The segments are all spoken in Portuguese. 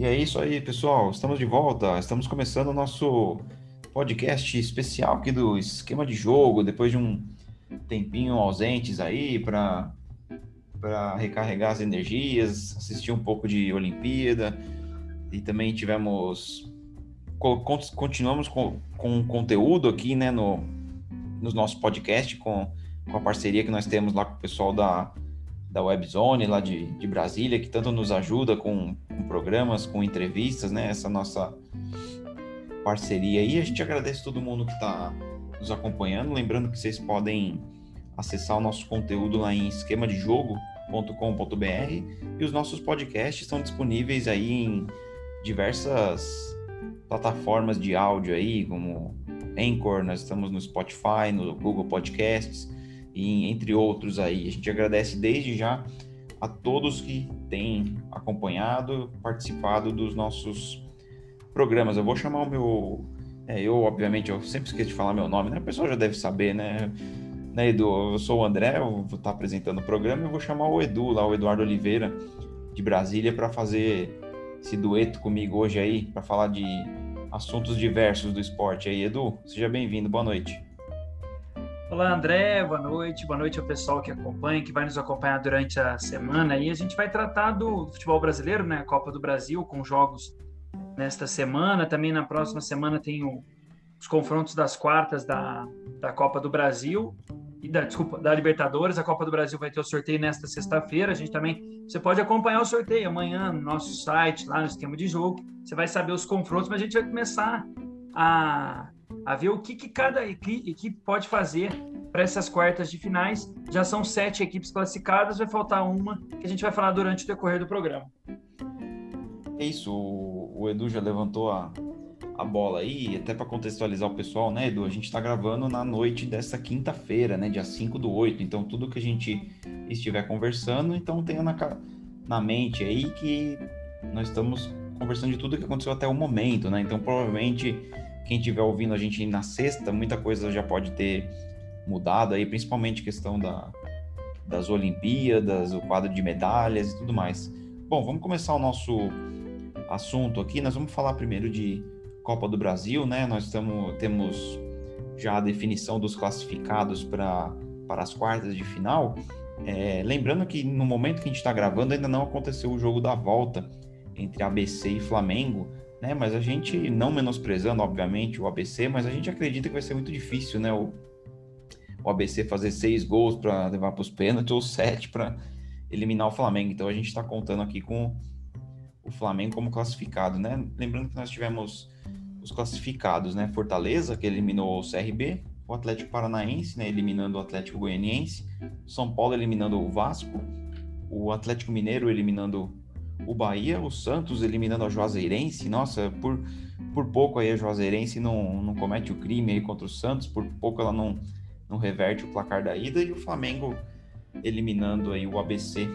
E é isso aí, pessoal. Estamos de volta. Estamos começando o nosso podcast especial aqui do esquema de jogo, depois de um tempinho ausentes aí para recarregar as energias, assistir um pouco de Olimpíada e também tivemos continuamos com, com conteúdo aqui, né, no nos nossos podcasts com, com a parceria que nós temos lá com o pessoal da da Webzone lá de, de Brasília, que tanto nos ajuda com, com programas, com entrevistas, né? Essa nossa parceria aí. A gente agradece todo mundo que está nos acompanhando. Lembrando que vocês podem acessar o nosso conteúdo lá em esquemadejogo.com.br e os nossos podcasts estão disponíveis aí em diversas plataformas de áudio aí, como Anchor, nós estamos no Spotify, no Google Podcasts e entre outros aí. A gente agradece desde já a todos que têm acompanhado, participado dos nossos programas. Eu vou chamar o meu. É, eu, obviamente, eu sempre esqueço de falar meu nome, né? O pessoal já deve saber, né? né, Edu? Eu sou o André, eu vou estar apresentando o programa e vou chamar o Edu, lá, o Eduardo Oliveira, de Brasília, para fazer esse dueto comigo hoje aí, para falar de assuntos diversos do esporte aí. Edu, seja bem-vindo, boa noite. Olá, André, boa noite. Boa noite ao pessoal que acompanha, que vai nos acompanhar durante a semana. E a gente vai tratar do futebol brasileiro, né? Copa do Brasil, com jogos nesta semana. Também na próxima semana tem o, os confrontos das quartas da, da Copa do Brasil. E da, desculpa, da Libertadores. A Copa do Brasil vai ter o sorteio nesta sexta-feira. A gente também. Você pode acompanhar o sorteio amanhã no nosso site, lá no esquema de jogo. Você vai saber os confrontos, mas a gente vai começar a a ver o que, que cada equipe pode fazer para essas quartas de finais. Já são sete equipes classificadas, vai faltar uma que a gente vai falar durante o decorrer do programa. É isso, o, Edu já levantou a, a bola aí, até para contextualizar o pessoal, né, Edu? A gente está gravando na noite dessa quinta-feira, né, dia 5 do 8. Então, tudo que a gente estiver conversando, então tenha na, na mente aí que nós estamos conversando de tudo que aconteceu até o momento, né? Então, provavelmente quem estiver ouvindo a gente na sexta, muita coisa já pode ter mudado aí, principalmente questão da, das Olimpíadas, o quadro de medalhas e tudo mais. Bom, vamos começar o nosso assunto aqui. Nós vamos falar primeiro de Copa do Brasil, né? Nós estamos, temos já a definição dos classificados para para as quartas de final. É, lembrando que no momento que a gente está gravando ainda não aconteceu o jogo da volta entre ABC e Flamengo né? Mas a gente, não menosprezando, obviamente, o ABC, mas a gente acredita que vai ser muito difícil, né? O, o ABC fazer seis gols para levar para os pênaltis ou sete para eliminar o Flamengo. Então a gente está contando aqui com o Flamengo como classificado, né? Lembrando que nós tivemos os classificados, né? Fortaleza, que eliminou o CRB, o Atlético Paranaense, né? Eliminando o Atlético Goianiense, São Paulo eliminando o Vasco, o Atlético Mineiro eliminando o Bahia, o Santos eliminando a Juazeirense. Nossa, por, por pouco aí a Juazeirense não, não comete o crime aí contra o Santos, por pouco ela não, não reverte o placar da ida. E o Flamengo eliminando aí o ABC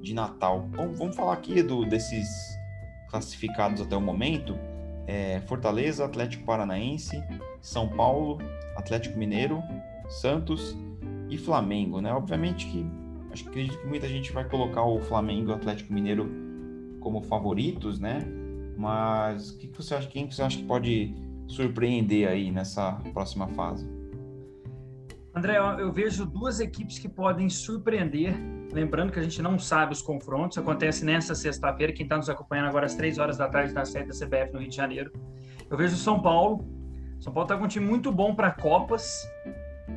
de Natal. Bom, vamos falar aqui do, desses classificados até o momento. É, Fortaleza, Atlético Paranaense, São Paulo, Atlético Mineiro, Santos e Flamengo, né? Obviamente que Acho que acredito que muita gente vai colocar o Flamengo e o Atlético Mineiro como favoritos, né? Mas que, que você acha? Quem que você acha que pode surpreender aí nessa próxima fase? André, eu vejo duas equipes que podem surpreender. Lembrando que a gente não sabe os confrontos. Acontece nessa sexta-feira. Quem está nos acompanhando agora às três horas da tarde na sede da CBF no Rio de Janeiro. Eu vejo o São Paulo. São Paulo está com um time muito bom para Copas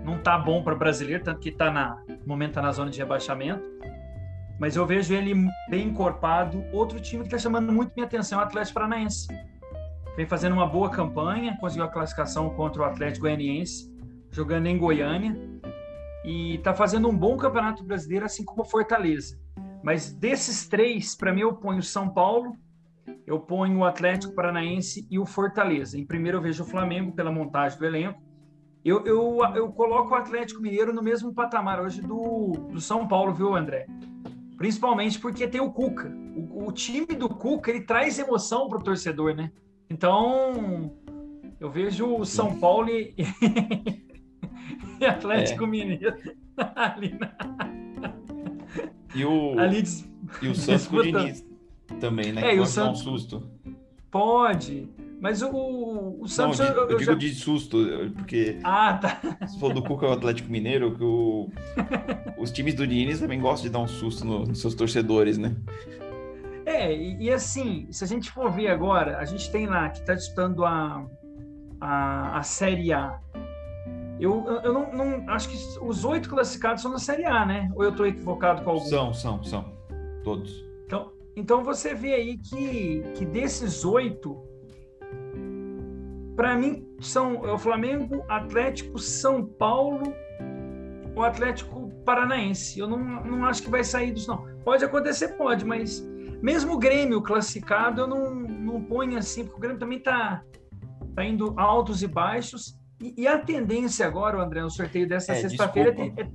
não tá bom para brasileiro, tanto que tá na, no momento tá na zona de rebaixamento. Mas eu vejo ele bem encorpado. Outro time que está chamando muito minha atenção é o Atlético Paranaense. Vem fazendo uma boa campanha, conseguiu a classificação contra o Atlético Goianiense, jogando em Goiânia. E está fazendo um bom campeonato brasileiro, assim como o Fortaleza. Mas desses três, para mim, eu ponho São Paulo, eu ponho o Atlético Paranaense e o Fortaleza. Em primeiro, eu vejo o Flamengo pela montagem do elenco. Eu, eu, eu coloco o Atlético Mineiro no mesmo patamar hoje do, do São Paulo, viu, André? Principalmente porque tem o Cuca. O, o time do Cuca, ele traz emoção para o torcedor, né? Então, eu vejo o São Paulo e, e Atlético é. Mineiro ali na... E o, ali des... e o Santos com o Diniz. Também, né? É, e o Santos... um susto. Pode. Mas o, o Santos. Não, eu, eu, eu digo já... de susto, porque. Ah, tá. Se for do Cuca o Atlético Mineiro, que o, os times do Diniz também gostam de dar um susto no, nos seus torcedores, né? É, e, e, assim, se a gente for ver agora, a gente tem lá que está disputando a, a, a Série A. Eu, eu não, não, acho que os oito classificados são na Série A, né? Ou eu estou equivocado com algum? São, são, são. Todos. Então, então você vê aí que, que desses oito, para mim, são é o Flamengo, Atlético, São Paulo, o Atlético Paranaense. Eu não, não acho que vai sair dos não. Pode acontecer, pode, mas mesmo o Grêmio classificado, eu não, não ponho assim, porque o Grêmio também está tá indo altos e baixos. E, e, a tendência agora, André, no sorteio dessa é, sexta-feira é...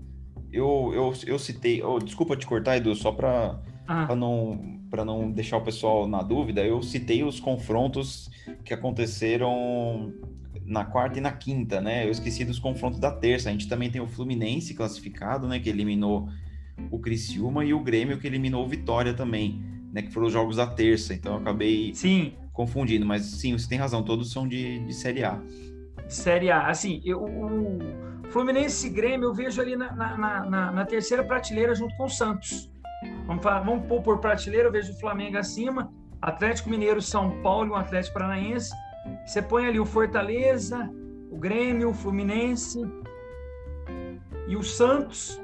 Eu, eu, eu citei, oh, desculpa te cortar, Edu, só para ah. não, não deixar o pessoal na dúvida, eu citei os confrontos que aconteceram na quarta e na quinta, né? Eu esqueci dos confrontos da terça. A gente também tem o Fluminense classificado, né? Que eliminou o Criciúma e o Grêmio que eliminou o Vitória também, né? Que foram os jogos da terça. Então eu acabei sim. confundindo. Mas sim, você tem razão, todos são de, de Série A. Série A. Assim, eu, o Fluminense e Grêmio eu vejo ali na, na, na, na terceira prateleira junto com o Santos. Vamos, vamos pôr por prateleira, eu vejo o Flamengo acima, Atlético Mineiro, São Paulo e o Atlético Paranaense. Você põe ali o Fortaleza, o Grêmio, o Fluminense e o Santos.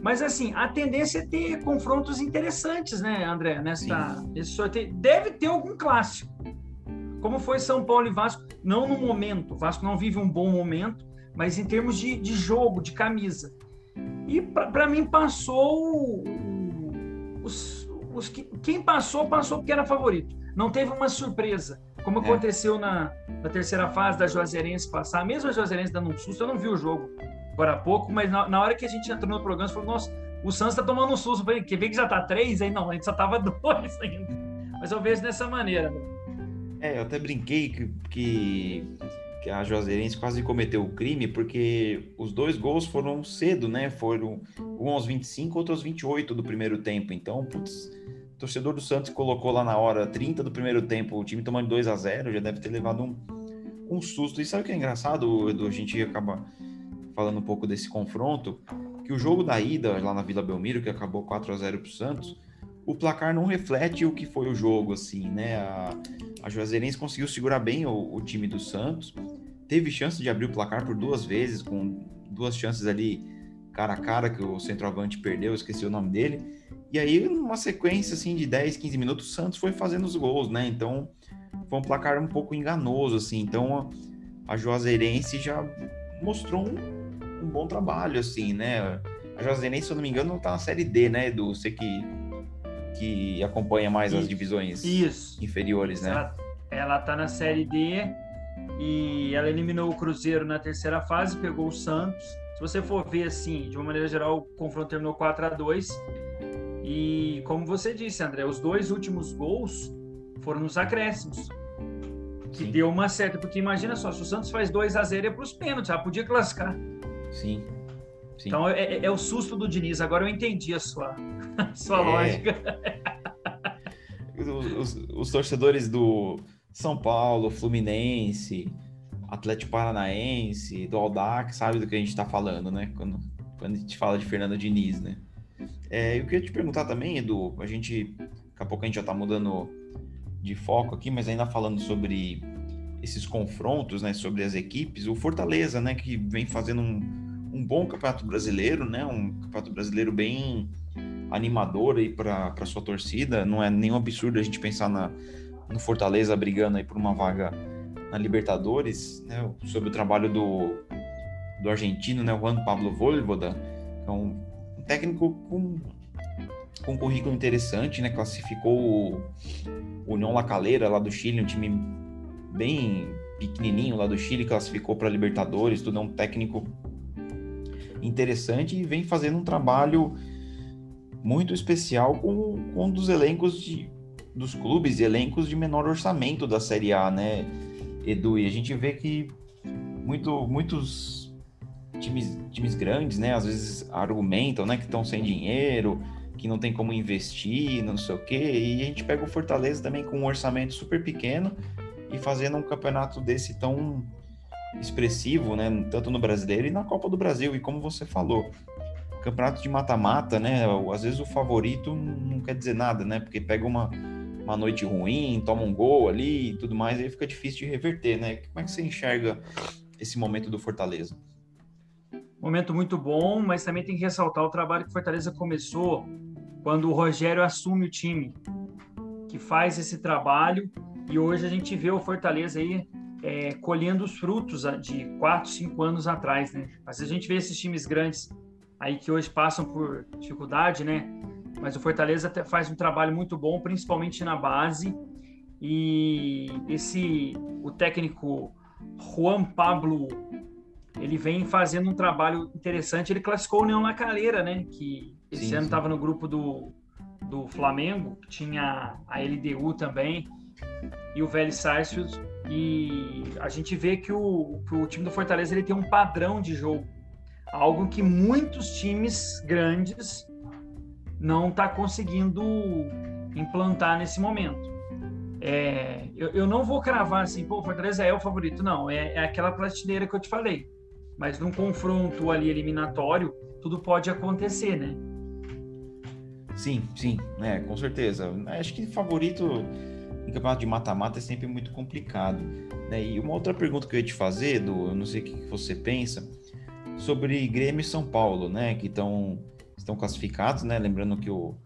Mas assim, a tendência é ter confrontos interessantes, né, André? Nessa, sorteio. Deve ter algum clássico. Como foi São Paulo e Vasco, não no momento. O Vasco não vive um bom momento, mas em termos de, de jogo, de camisa. E para mim passou os, os que, quem passou, passou porque era favorito. Não teve uma surpresa, como é. aconteceu na, na, terceira fase da Juazeirense passar. Mesmo a Juazeirense dando um susto, eu não vi o jogo agora há pouco, mas na, na hora que a gente entrou no programa, você falou, nossa, o Santos está tomando um susto. Eu falei, quer ver que já está três? Aí não, a gente só estava dois ainda. Mas eu vejo dessa maneira. É, eu até brinquei que, que que a Juazeirense quase cometeu o crime, porque os dois gols foram cedo, né? Foram um aos 25, outro aos 28 do primeiro tempo. Então, putz, o torcedor do Santos colocou lá na hora 30 do primeiro tempo, o time tomando 2 a 0 já deve ter levado um, um susto. E sabe o que é engraçado, Edu? A gente acaba falando um pouco desse confronto, que o jogo da ida lá na Vila Belmiro, que acabou 4 a 0 para o Santos, o placar não reflete o que foi o jogo, assim, né? A, a Juazeirense conseguiu segurar bem o, o time do Santos, teve chance de abrir o placar por duas vezes, com duas chances ali cara a cara que o centroavante perdeu, esqueci o nome dele. E aí, numa sequência assim de 10, 15 minutos, o Santos foi fazendo os gols, né? Então, foi um placar um pouco enganoso, assim. Então, a, a Juazeirense já mostrou um, um, bom trabalho, assim, né? A Juazeirense, se eu não me engano, tá na Série D, né, Edu? Você que, que acompanha mais Isso. as divisões Isso. inferiores, né? Ela, ela tá na Série D e ela eliminou o Cruzeiro na terceira fase, pegou o Santos. Se você for ver assim, de uma maneira geral, o confronto terminou 4 a 2 e como você disse, André, os dois últimos gols foram nos acréscimos. Que Sim. deu uma certa, porque imagina só, se o Santos faz 2 a 0 é para os pênaltis, já podia classificar. Sim. Sim. Então é, é, é, o susto do Diniz. Agora eu entendi a sua, a sua é... lógica. os, os, os torcedores do, são Paulo, Fluminense, Atlético Paranaense, do Aldac, sabe do que a gente está falando, né? Quando, quando a gente fala de Fernando Diniz, né? É, eu queria te perguntar também, Edu, a gente, daqui a pouco a gente já está mudando de foco aqui, mas ainda falando sobre esses confrontos, né, sobre as equipes, o Fortaleza, né, que vem fazendo um, um bom campeonato brasileiro, né, um campeonato brasileiro bem animador aí para sua torcida, não é nenhum absurdo a gente pensar na, no Fortaleza brigando aí por uma vaga na Libertadores, né, sobre o trabalho do, do argentino, né, Juan Pablo Voivoda, que é um, um técnico com, com um currículo interessante, né, classificou o, o União La Calera lá do Chile, um time bem pequenininho lá do Chile, classificou para Libertadores, tudo é um técnico interessante e vem fazendo um trabalho muito especial com, com um dos elencos de, dos clubes e elencos de menor orçamento da Série A, né, Edu? E a gente vê que muito, muitos times, times grandes, né, às vezes argumentam, né, que estão sem dinheiro, que não tem como investir, não sei o quê. E a gente pega o Fortaleza também com um orçamento super pequeno e fazendo um campeonato desse tão expressivo, né? Tanto no Brasileiro e na Copa do Brasil. E como você falou, campeonato de mata-mata, né? Às vezes o favorito não quer dizer nada, né? Porque pega uma, uma noite ruim, toma um gol ali e tudo mais, aí fica difícil de reverter, né? Como é que você enxerga esse momento do Fortaleza? Momento muito bom, mas também tem que ressaltar o trabalho que o Fortaleza começou quando o Rogério assume o time, que faz esse trabalho e hoje a gente vê o Fortaleza aí é, colhendo os frutos de quatro, cinco anos atrás, né? Às vezes a gente vê esses times grandes aí que hoje passam por dificuldade, né? Mas o Fortaleza faz um trabalho muito bom, principalmente na base. E esse o técnico Juan Pablo ele vem fazendo um trabalho interessante. Ele classificou o Neon Lacaleira, né? Que esse sim, ano estava no grupo do, do Flamengo, tinha a LDU também e o Vélez Sarsfield. E a gente vê que o, que o time do Fortaleza ele tem um padrão de jogo, algo que muitos times grandes não tá conseguindo implantar nesse momento. É, eu, eu, não vou cravar assim, pô, o Fortaleza é o favorito. Não, é, é aquela prateleira que eu te falei mas num confronto ali eliminatório, tudo pode acontecer, né? Sim, sim, né, com certeza. Acho que favorito em campeonato de mata-mata é sempre muito complicado. Né? E uma outra pergunta que eu ia te fazer, do, eu não sei o que você pensa, sobre Grêmio e São Paulo, né, que estão estão classificados, né? Lembrando que o,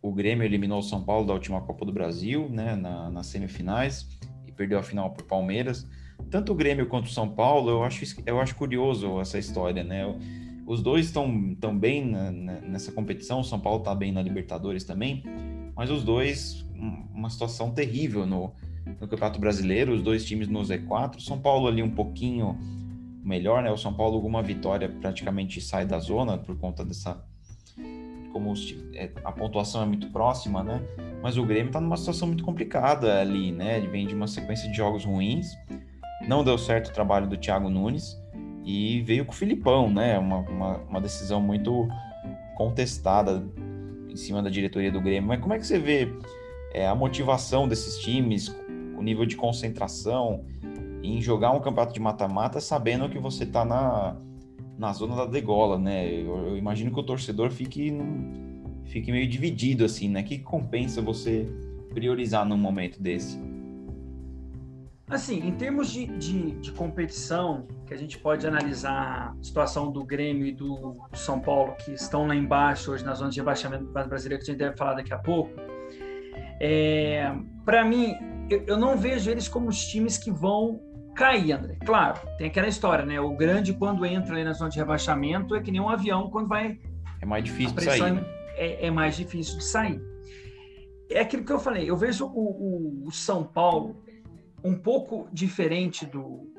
o Grêmio eliminou o São Paulo da última Copa do Brasil, né, na, nas semifinais e perdeu a final para o Palmeiras tanto o Grêmio quanto o São Paulo, eu acho, eu acho curioso essa história, né? Os dois estão tão bem na, nessa competição, o São Paulo está bem na Libertadores também, mas os dois, uma situação terrível no, no Campeonato Brasileiro, os dois times no Z4, São Paulo ali um pouquinho melhor, né? O São Paulo, alguma vitória praticamente sai da zona por conta dessa. Como os, é, a pontuação é muito próxima, né? Mas o Grêmio está numa situação muito complicada ali, né? Ele vem de uma sequência de jogos ruins não deu certo o trabalho do Thiago Nunes e veio com o Filipão, né? Uma, uma, uma, decisão muito contestada em cima da diretoria do Grêmio. Mas como é que você vê é, a motivação desses times, o nível de concentração em jogar um campeonato de mata-mata sabendo que você está na, na zona da degola, né? Eu, eu, imagino que o torcedor fique, fique meio dividido, assim, né? que compensa você priorizar num momento desse? Assim, em termos de, de, de, competição, que a gente pode analisar a situação do Grêmio e do, São Paulo, que estão lá embaixo hoje na zona de rebaixamento do Brasileiro, que a gente deve falar daqui a pouco, é, para mim, eu, eu, não vejo eles como os times que vão cair, André. Claro, tem aquela história, né? O grande, quando entra ali na zona de rebaixamento, é que nem um avião quando vai. É mais difícil de sair. É, é, mais difícil de sair. É aquilo que eu falei, eu vejo o, o, o São Paulo um pouco diferente do,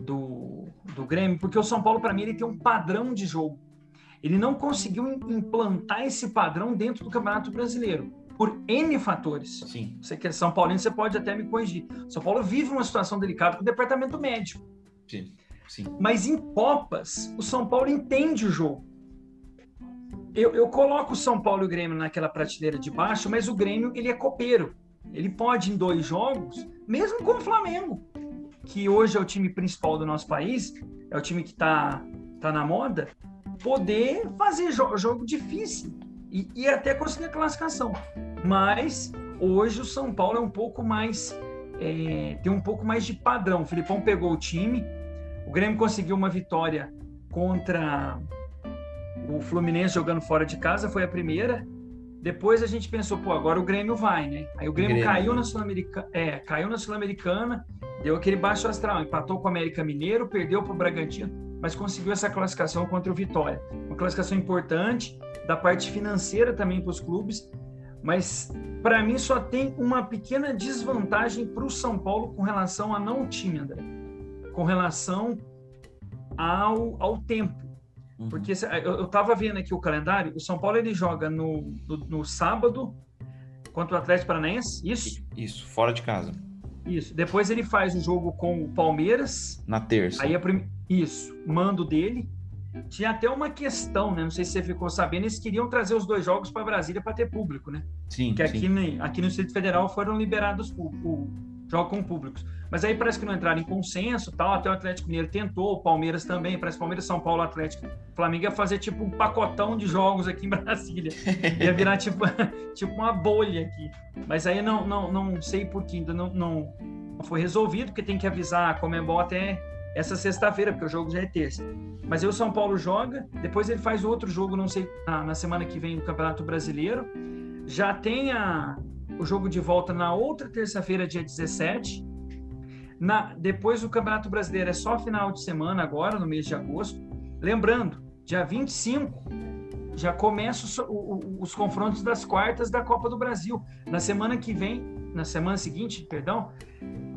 do, do Grêmio, porque o São Paulo, para mim, ele tem um padrão de jogo. Ele não conseguiu implantar esse padrão dentro do Campeonato Brasileiro, por N fatores. Sim. Você que é São Paulino, você pode até me corrigir. São Paulo vive uma situação delicada com o departamento médico. Sim. Sim. Mas em Copas, o São Paulo entende o jogo. Eu, eu coloco o São Paulo e o Grêmio naquela prateleira de baixo, mas o Grêmio ele é copeiro. Ele pode, em dois jogos, mesmo com o Flamengo, que hoje é o time principal do nosso país, é o time que está tá na moda, poder fazer jo jogo difícil e, e até conseguir a classificação. Mas hoje o São Paulo é um pouco mais. É, tem um pouco mais de padrão. O Filipão pegou o time, o Grêmio conseguiu uma vitória contra o Fluminense jogando fora de casa, foi a primeira. Depois a gente pensou, pô, agora o Grêmio vai, né? Aí o Grêmio, Grêmio. caiu na Sul-Americana, é, caiu na Sul-Americana, deu aquele baixo astral, empatou com o América Mineiro, perdeu para o Bragantino, mas conseguiu essa classificação contra o Vitória. Uma classificação importante da parte financeira também para os clubes, mas para mim só tem uma pequena desvantagem para o São Paulo com relação a não time, André, com relação ao, ao tempo. Uhum. Porque eu estava vendo aqui o calendário, o São Paulo ele joga no, no, no, sábado contra o Atlético Paranaense, isso? Isso, fora de casa. Isso. Depois ele faz o jogo com o Palmeiras. Na terça. Aí a prim... Isso, mando dele. tinha até uma questão, né? Não sei se você ficou sabendo, eles queriam trazer os dois jogos para Brasília para ter público, né? Sim. Que aqui, no, aqui no Distrito Federal foram liberados o, o jogo com públicos. Mas aí parece que não entraram em consenso, tal. Até o Atlético Mineiro tentou, o Palmeiras também. Parece Palmeiras, São Paulo, Atlético, Flamengo ia fazer tipo um pacotão de jogos aqui em Brasília. Ia virar tipo, tipo uma bolha aqui. Mas aí não, não, não sei por que ainda não, não foi resolvido, porque tem que avisar a Comembol até essa sexta-feira, porque o jogo já é terça. Mas aí o São Paulo joga, depois ele faz outro jogo, não sei, na, na semana que vem no Campeonato Brasileiro. Já tem a, o jogo de volta na outra terça-feira, dia 17. Na, depois o Campeonato Brasileiro é só final de semana agora, no mês de agosto. Lembrando, dia 25 já começam os confrontos das quartas da Copa do Brasil. Na semana que vem, na semana seguinte, perdão,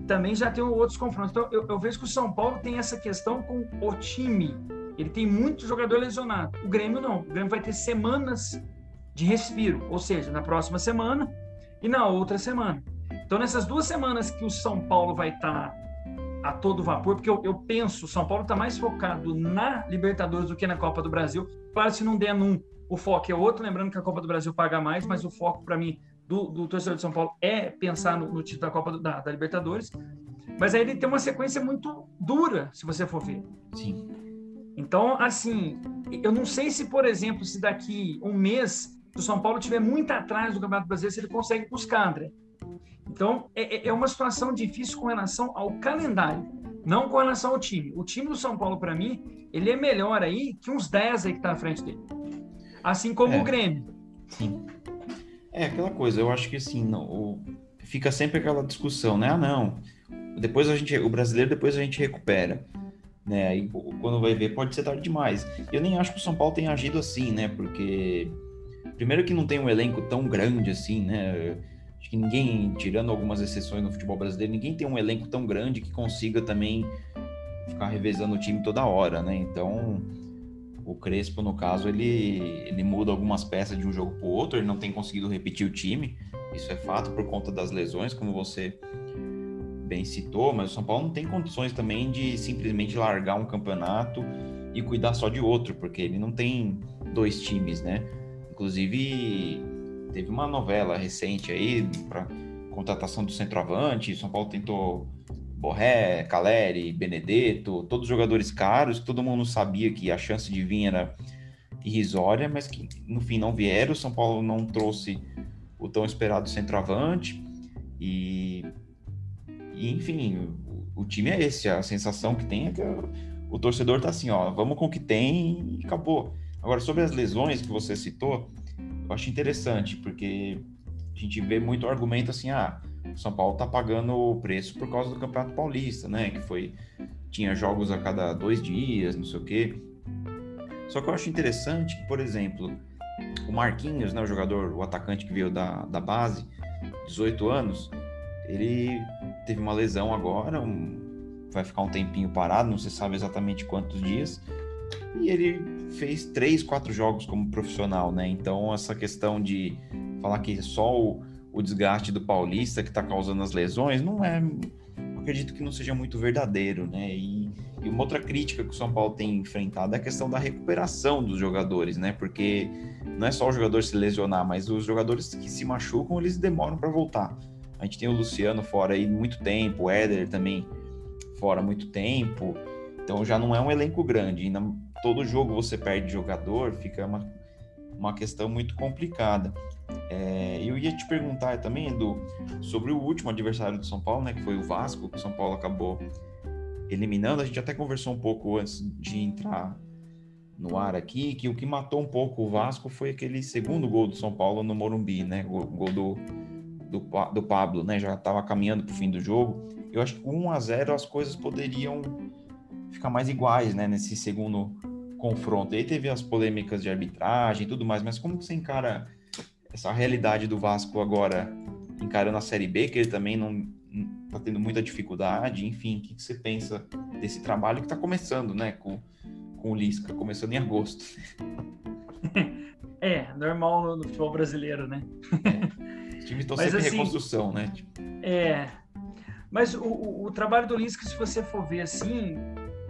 também já tem outros confrontos. Então, eu, eu, vejo que o São Paulo tem essa questão com o time. Ele tem muito jogador lesionado. O Grêmio não. O Grêmio vai ter semanas de respiro, ou seja, na próxima semana e na outra semana. Então, nessas duas semanas que o São Paulo vai estar tá a todo vapor, porque eu, eu penso, o São Paulo está mais focado na Libertadores do que na Copa do Brasil. Claro, se não der num, o foco é outro. Lembrando que a Copa do Brasil paga mais, mas o foco, para mim, do, do, torcedor de São Paulo é pensar no, no título da Copa do, da, da, Libertadores. Mas aí ele tem uma sequência muito dura, se você for ver. Sim. Então, assim, eu não sei se, por exemplo, se daqui um mês o São Paulo tiver muito atrás do Campeonato Brasileiro, se ele consegue buscar, André. Então, é, é, é uma situação difícil com relação ao calendário, não com relação ao time. O time do São Paulo, para mim, ele é melhor aí que uns 10 aí que tá na frente dele. Assim como é, o Grêmio. Sim. É aquela coisa, eu acho que assim, não, o, fica sempre aquela discussão, né? Ah, não. Depois a gente, o brasileiro depois a gente recupera. Né? Aí quando vai ver, pode ser tarde demais. Eu nem acho que o São Paulo tenha agido assim, né? Porque primeiro que não tem um elenco tão grande assim, né? Acho que ninguém, tirando algumas exceções no futebol brasileiro, ninguém tem um elenco tão grande que consiga também ficar revezando o time toda hora, né? Então, o Crespo, no caso, ele, ele muda algumas peças de um jogo para o outro, ele não tem conseguido repetir o time, isso é fato por conta das lesões, como você bem citou, mas o São Paulo não tem condições também de simplesmente largar um campeonato e cuidar só de outro, porque ele não tem dois times, né? Inclusive, teve uma novela recente aí para contratação do centroavante, São Paulo tentou Borré, Caleri, Benedetto, todos jogadores caros, que todo mundo sabia que a chance de vir era irrisória, mas que no fim não vieram. São Paulo não trouxe o tão esperado centroavante e, e enfim, o, o, time é esse. A sensação que tem é que o, o torcedor tá assim, ó, vamos com o que tem e acabou. Agora, sobre as lesões que você citou, eu acho interessante, porque a gente vê muito argumento assim, ah, o São Paulo tá pagando o preço por causa do Campeonato Paulista, né? Que foi. Tinha jogos a cada dois dias, não sei o quê. Só que eu acho interessante que, por exemplo, o Marquinhos, né, o jogador, o atacante que veio da, da base, 18 anos, ele teve uma lesão agora, um, vai ficar um tempinho parado, não se sabe exatamente quantos dias, e ele fez três, quatro jogos como profissional, né? Então essa questão de falar que só o, o desgaste do Paulista que está causando as lesões, não é. Acredito que não seja muito verdadeiro, né? E, e, uma outra crítica que o São Paulo tem enfrentado é a questão da recuperação dos jogadores, né? Porque não é só o jogador se lesionar, mas os jogadores que se machucam, eles demoram para voltar. A gente tem o Luciano fora aí muito tempo, o Éder também fora muito tempo. Então já não é um elenco grande. Ainda todo jogo você perde jogador, fica uma, uma questão muito complicada. É, eu ia te perguntar também, Edu, sobre o último adversário do São Paulo, né, que foi o Vasco, que o São Paulo acabou eliminando. A gente até conversou um pouco antes de entrar no ar aqui, que o que matou um pouco o Vasco foi aquele segundo gol do São Paulo no Morumbi, né, o gol do, do, do Pablo, né, já estava caminhando para o fim do jogo. Eu acho que com 1 a 0 as coisas poderiam ficar mais iguais, né, nesse segundo confronto. E aí teve as polêmicas de arbitragem e tudo mais, mas como você encara essa realidade do Vasco agora encarando a Série B, que ele também não está tendo muita dificuldade, enfim, o que, que, você pensa desse trabalho que está começando, né, com, com o Lisca, começando em agosto? É, normal no, no futebol brasileiro, né? É. Os times estão sempre assim, em reconstrução, né? É, mas o, o, o, trabalho do Lisca, se você for ver assim,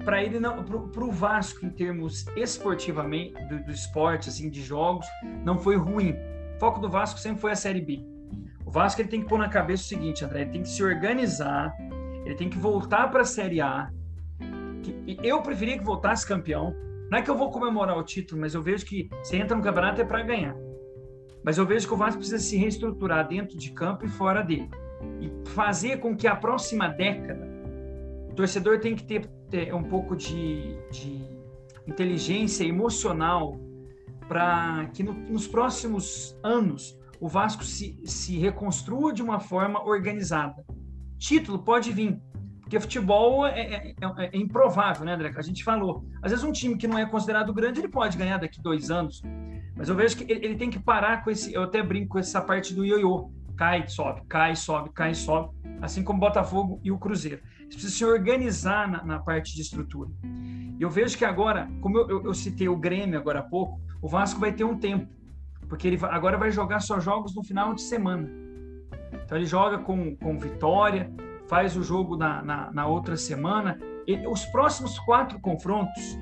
para ele não, para o Vasco em termos esportivamente do, do, esporte, assim, de jogos, não foi ruim. O foco do Vasco sempre foi a Série B. O Vasco ele tem que pôr na cabeça o seguinte, André, ele tem que se organizar, ele tem que voltar para a Série A. Eu preferia que voltasse campeão. Não é que eu vou comemorar o título, mas eu vejo que você entra no campeonato é para ganhar. Mas eu vejo que o Vasco precisa se reestruturar dentro de campo e fora dele. E fazer com que a próxima década o torcedor tem que ter, ter um pouco de, de inteligência emocional para que no, nos próximos anos o Vasco se, se reconstrua de uma forma organizada. Título pode vir, porque futebol é, é, é, é, improvável, né, André? A gente falou. Às vezes um time que não é considerado grande, ele pode ganhar daqui dois anos. Mas eu vejo que ele, ele tem que parar com esse. Eu até brinco com essa parte do ioiô. Cai, sobe, cai, sobe, cai, sobe. Assim como o Botafogo e o Cruzeiro. Eles se organizar na, na parte de estrutura. Eu vejo que agora, como eu, eu, eu, citei o Grêmio agora há pouco, o Vasco vai ter um tempo. Porque ele agora vai jogar só jogos no final de semana. Então ele joga com, com vitória, faz o jogo na, na, na outra semana. E os próximos quatro confrontos,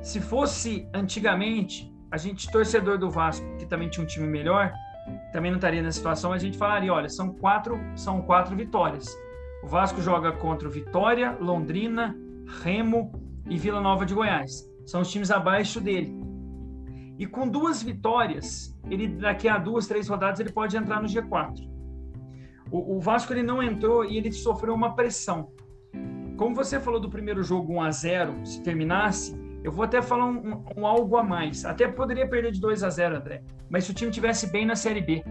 se fosse antigamente, a gente, torcedor do Vasco, que também tinha um time melhor, também não estaria nessa situação, a gente falaria, olha, são quatro, são quatro vitórias. O Vasco joga contra o Vitória, Londrina, Remo e Vila Nova de Goiás. São os times abaixo dele. E com duas vitórias, ele daqui a duas, três rodadas ele pode entrar no G4. O, o Vasco ele não entrou e ele sofreu uma pressão. Como você falou do primeiro jogo 1 a 0, se terminasse, eu vou até falar um, um, algo a mais. Até poderia perder de 2 a 0, André. Mas se o time tivesse bem na Série B,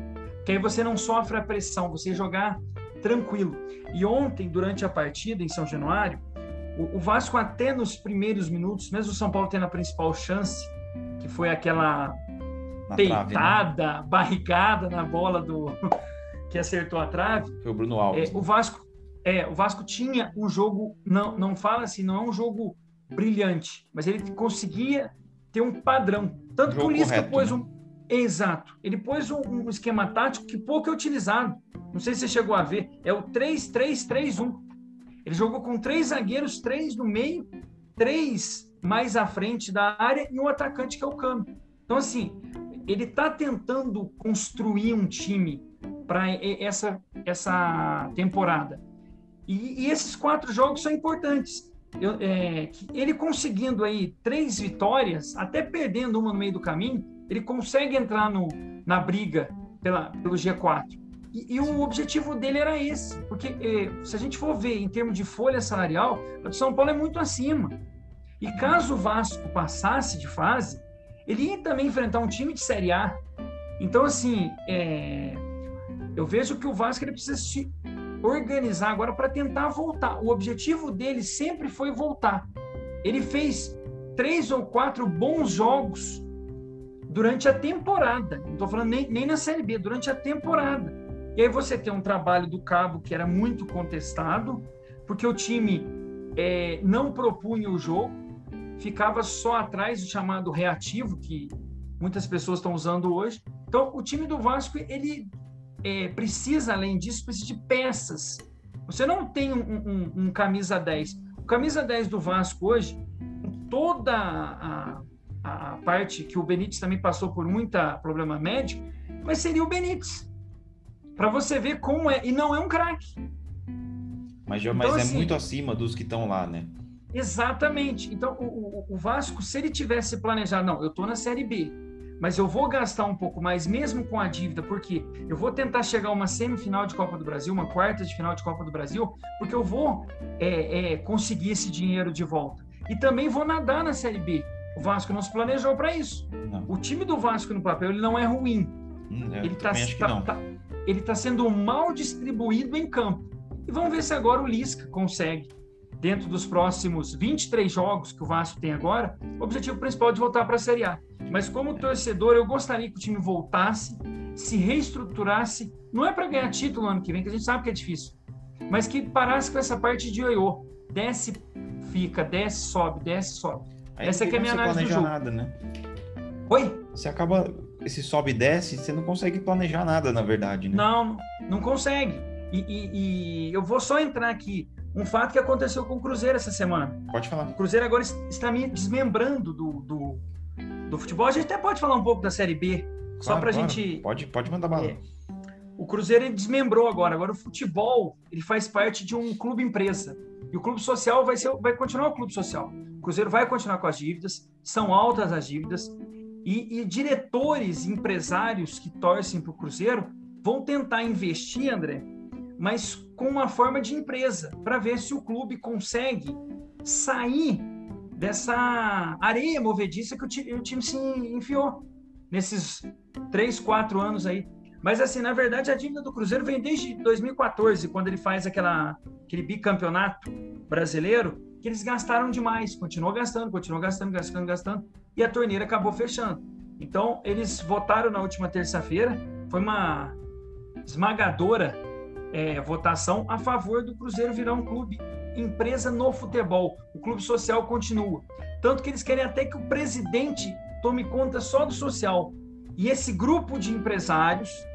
que aí você não sofre a pressão, você jogar tranquilo. E ontem, durante a partida em São Januário, o, o Vasco até nos primeiros minutos, mesmo o São Paulo tendo a principal chance, que foi aquela na peitada, trave, né? barrigada na bola do que acertou a trave. Foi o Bruno Alves. É, o Vasco, é, o Vasco tinha um jogo, não, não fala assim, não é um jogo brilhante, mas ele conseguia ter um padrão. Tanto que o Lisca pôs né? Exato. Ele pôs um, um, esquema tático que pouco é utilizado. Não sei se você chegou a ver. É o 3-3-3-1. Ele jogou com três zagueiros, três no meio, três mais à frente da área e um atacante que é o Cano. Então, assim, ele está tentando construir um time para essa, essa temporada. E, e, esses quatro jogos são importantes. Eu, é, ele conseguindo aí três vitórias, até perdendo uma no meio do caminho, ele consegue entrar no, na briga pela, pelo G4. E, e, o objetivo dele era esse, porque é, se a gente for ver em termos de folha salarial, a do São Paulo é muito acima. E caso o Vasco passasse de fase, ele ia também enfrentar um time de Série A. Então, assim, é, eu vejo que o Vasco ele precisa se organizar agora para tentar voltar. O objetivo dele sempre foi voltar. Ele fez três ou quatro bons jogos durante a temporada. Não estou falando nem, nem na Série B, durante a temporada. E aí você tem um trabalho do Cabo que era muito contestado, porque o time é, não propunha o jogo, ficava só atrás do chamado reativo, que muitas pessoas estão usando hoje. Então, o time do Vasco, ele é, precisa, além disso, precisa de peças. Você não tem um, um, um, camisa 10. O camisa 10 do Vasco hoje, toda a, a parte que o Benítez também passou por muita problema médico, mas seria o Benítez. Para você ver como é. E não é um craque. Mas, então, mas é assim, muito acima dos que estão lá, né? Exatamente. Então, o, o, o Vasco, se ele tivesse planejado, não, eu estou na Série B, mas eu vou gastar um pouco mais, mesmo com a dívida, porque eu vou tentar chegar a uma semifinal de Copa do Brasil, uma quarta de final de Copa do Brasil, porque eu vou é, é, conseguir esse dinheiro de volta. E também vou nadar na Série B. O Vasco não se planejou para isso. Não. O time do Vasco no papel ele não é ruim. Hum, ele está tá, tá, ele tá sendo mal distribuído em campo. E vamos ver se agora o Lisca consegue dentro dos próximos 23 jogos que o Vasco tem agora, o objetivo principal é de voltar para a Série A. Mas como torcedor, eu gostaria que o time voltasse, se reestruturasse, não é para ganhar título ano que vem, que a gente sabe que é difícil, mas que parasse com essa parte de ioiô. Desce, fica, desce, sobe, desce, sobe. Aí essa é, é a minha análise do jogo. Nada, né? Oi? Você acaba esse sobe e desce, você não consegue planejar nada, na verdade, né? Não, não consegue. E, e, e eu vou só entrar aqui um fato que aconteceu com o Cruzeiro essa semana. Pode falar. O Cruzeiro agora está me desmembrando do, do, do futebol. A gente até pode falar um pouco da Série B, claro, só para a claro. gente. Pode, pode mandar bala. É, o Cruzeiro ele desmembrou agora. Agora o futebol ele faz parte de um clube empresa. E o clube social vai, ser, vai continuar o clube social. O Cruzeiro vai continuar com as dívidas, são altas as dívidas. E, e diretores, empresários que torcem para o Cruzeiro vão tentar investir, André, mas com uma forma de empresa, para ver se o clube consegue sair dessa areia movediça que o time, o time se enfiou nesses três, quatro anos aí. Mas assim, na verdade, a dívida do Cruzeiro vem desde 2014, quando ele faz aquela, aquele bicampeonato brasileiro, que eles gastaram demais, continuou gastando, continuou gastando, gastando, gastando, e a torneira acabou fechando. Então, eles votaram na última terça-feira, foi uma esmagadora é, votação a favor do Cruzeiro virar um clube empresa no futebol. O clube social continua. Tanto que eles querem até que o presidente tome conta só do social. E esse grupo de empresários,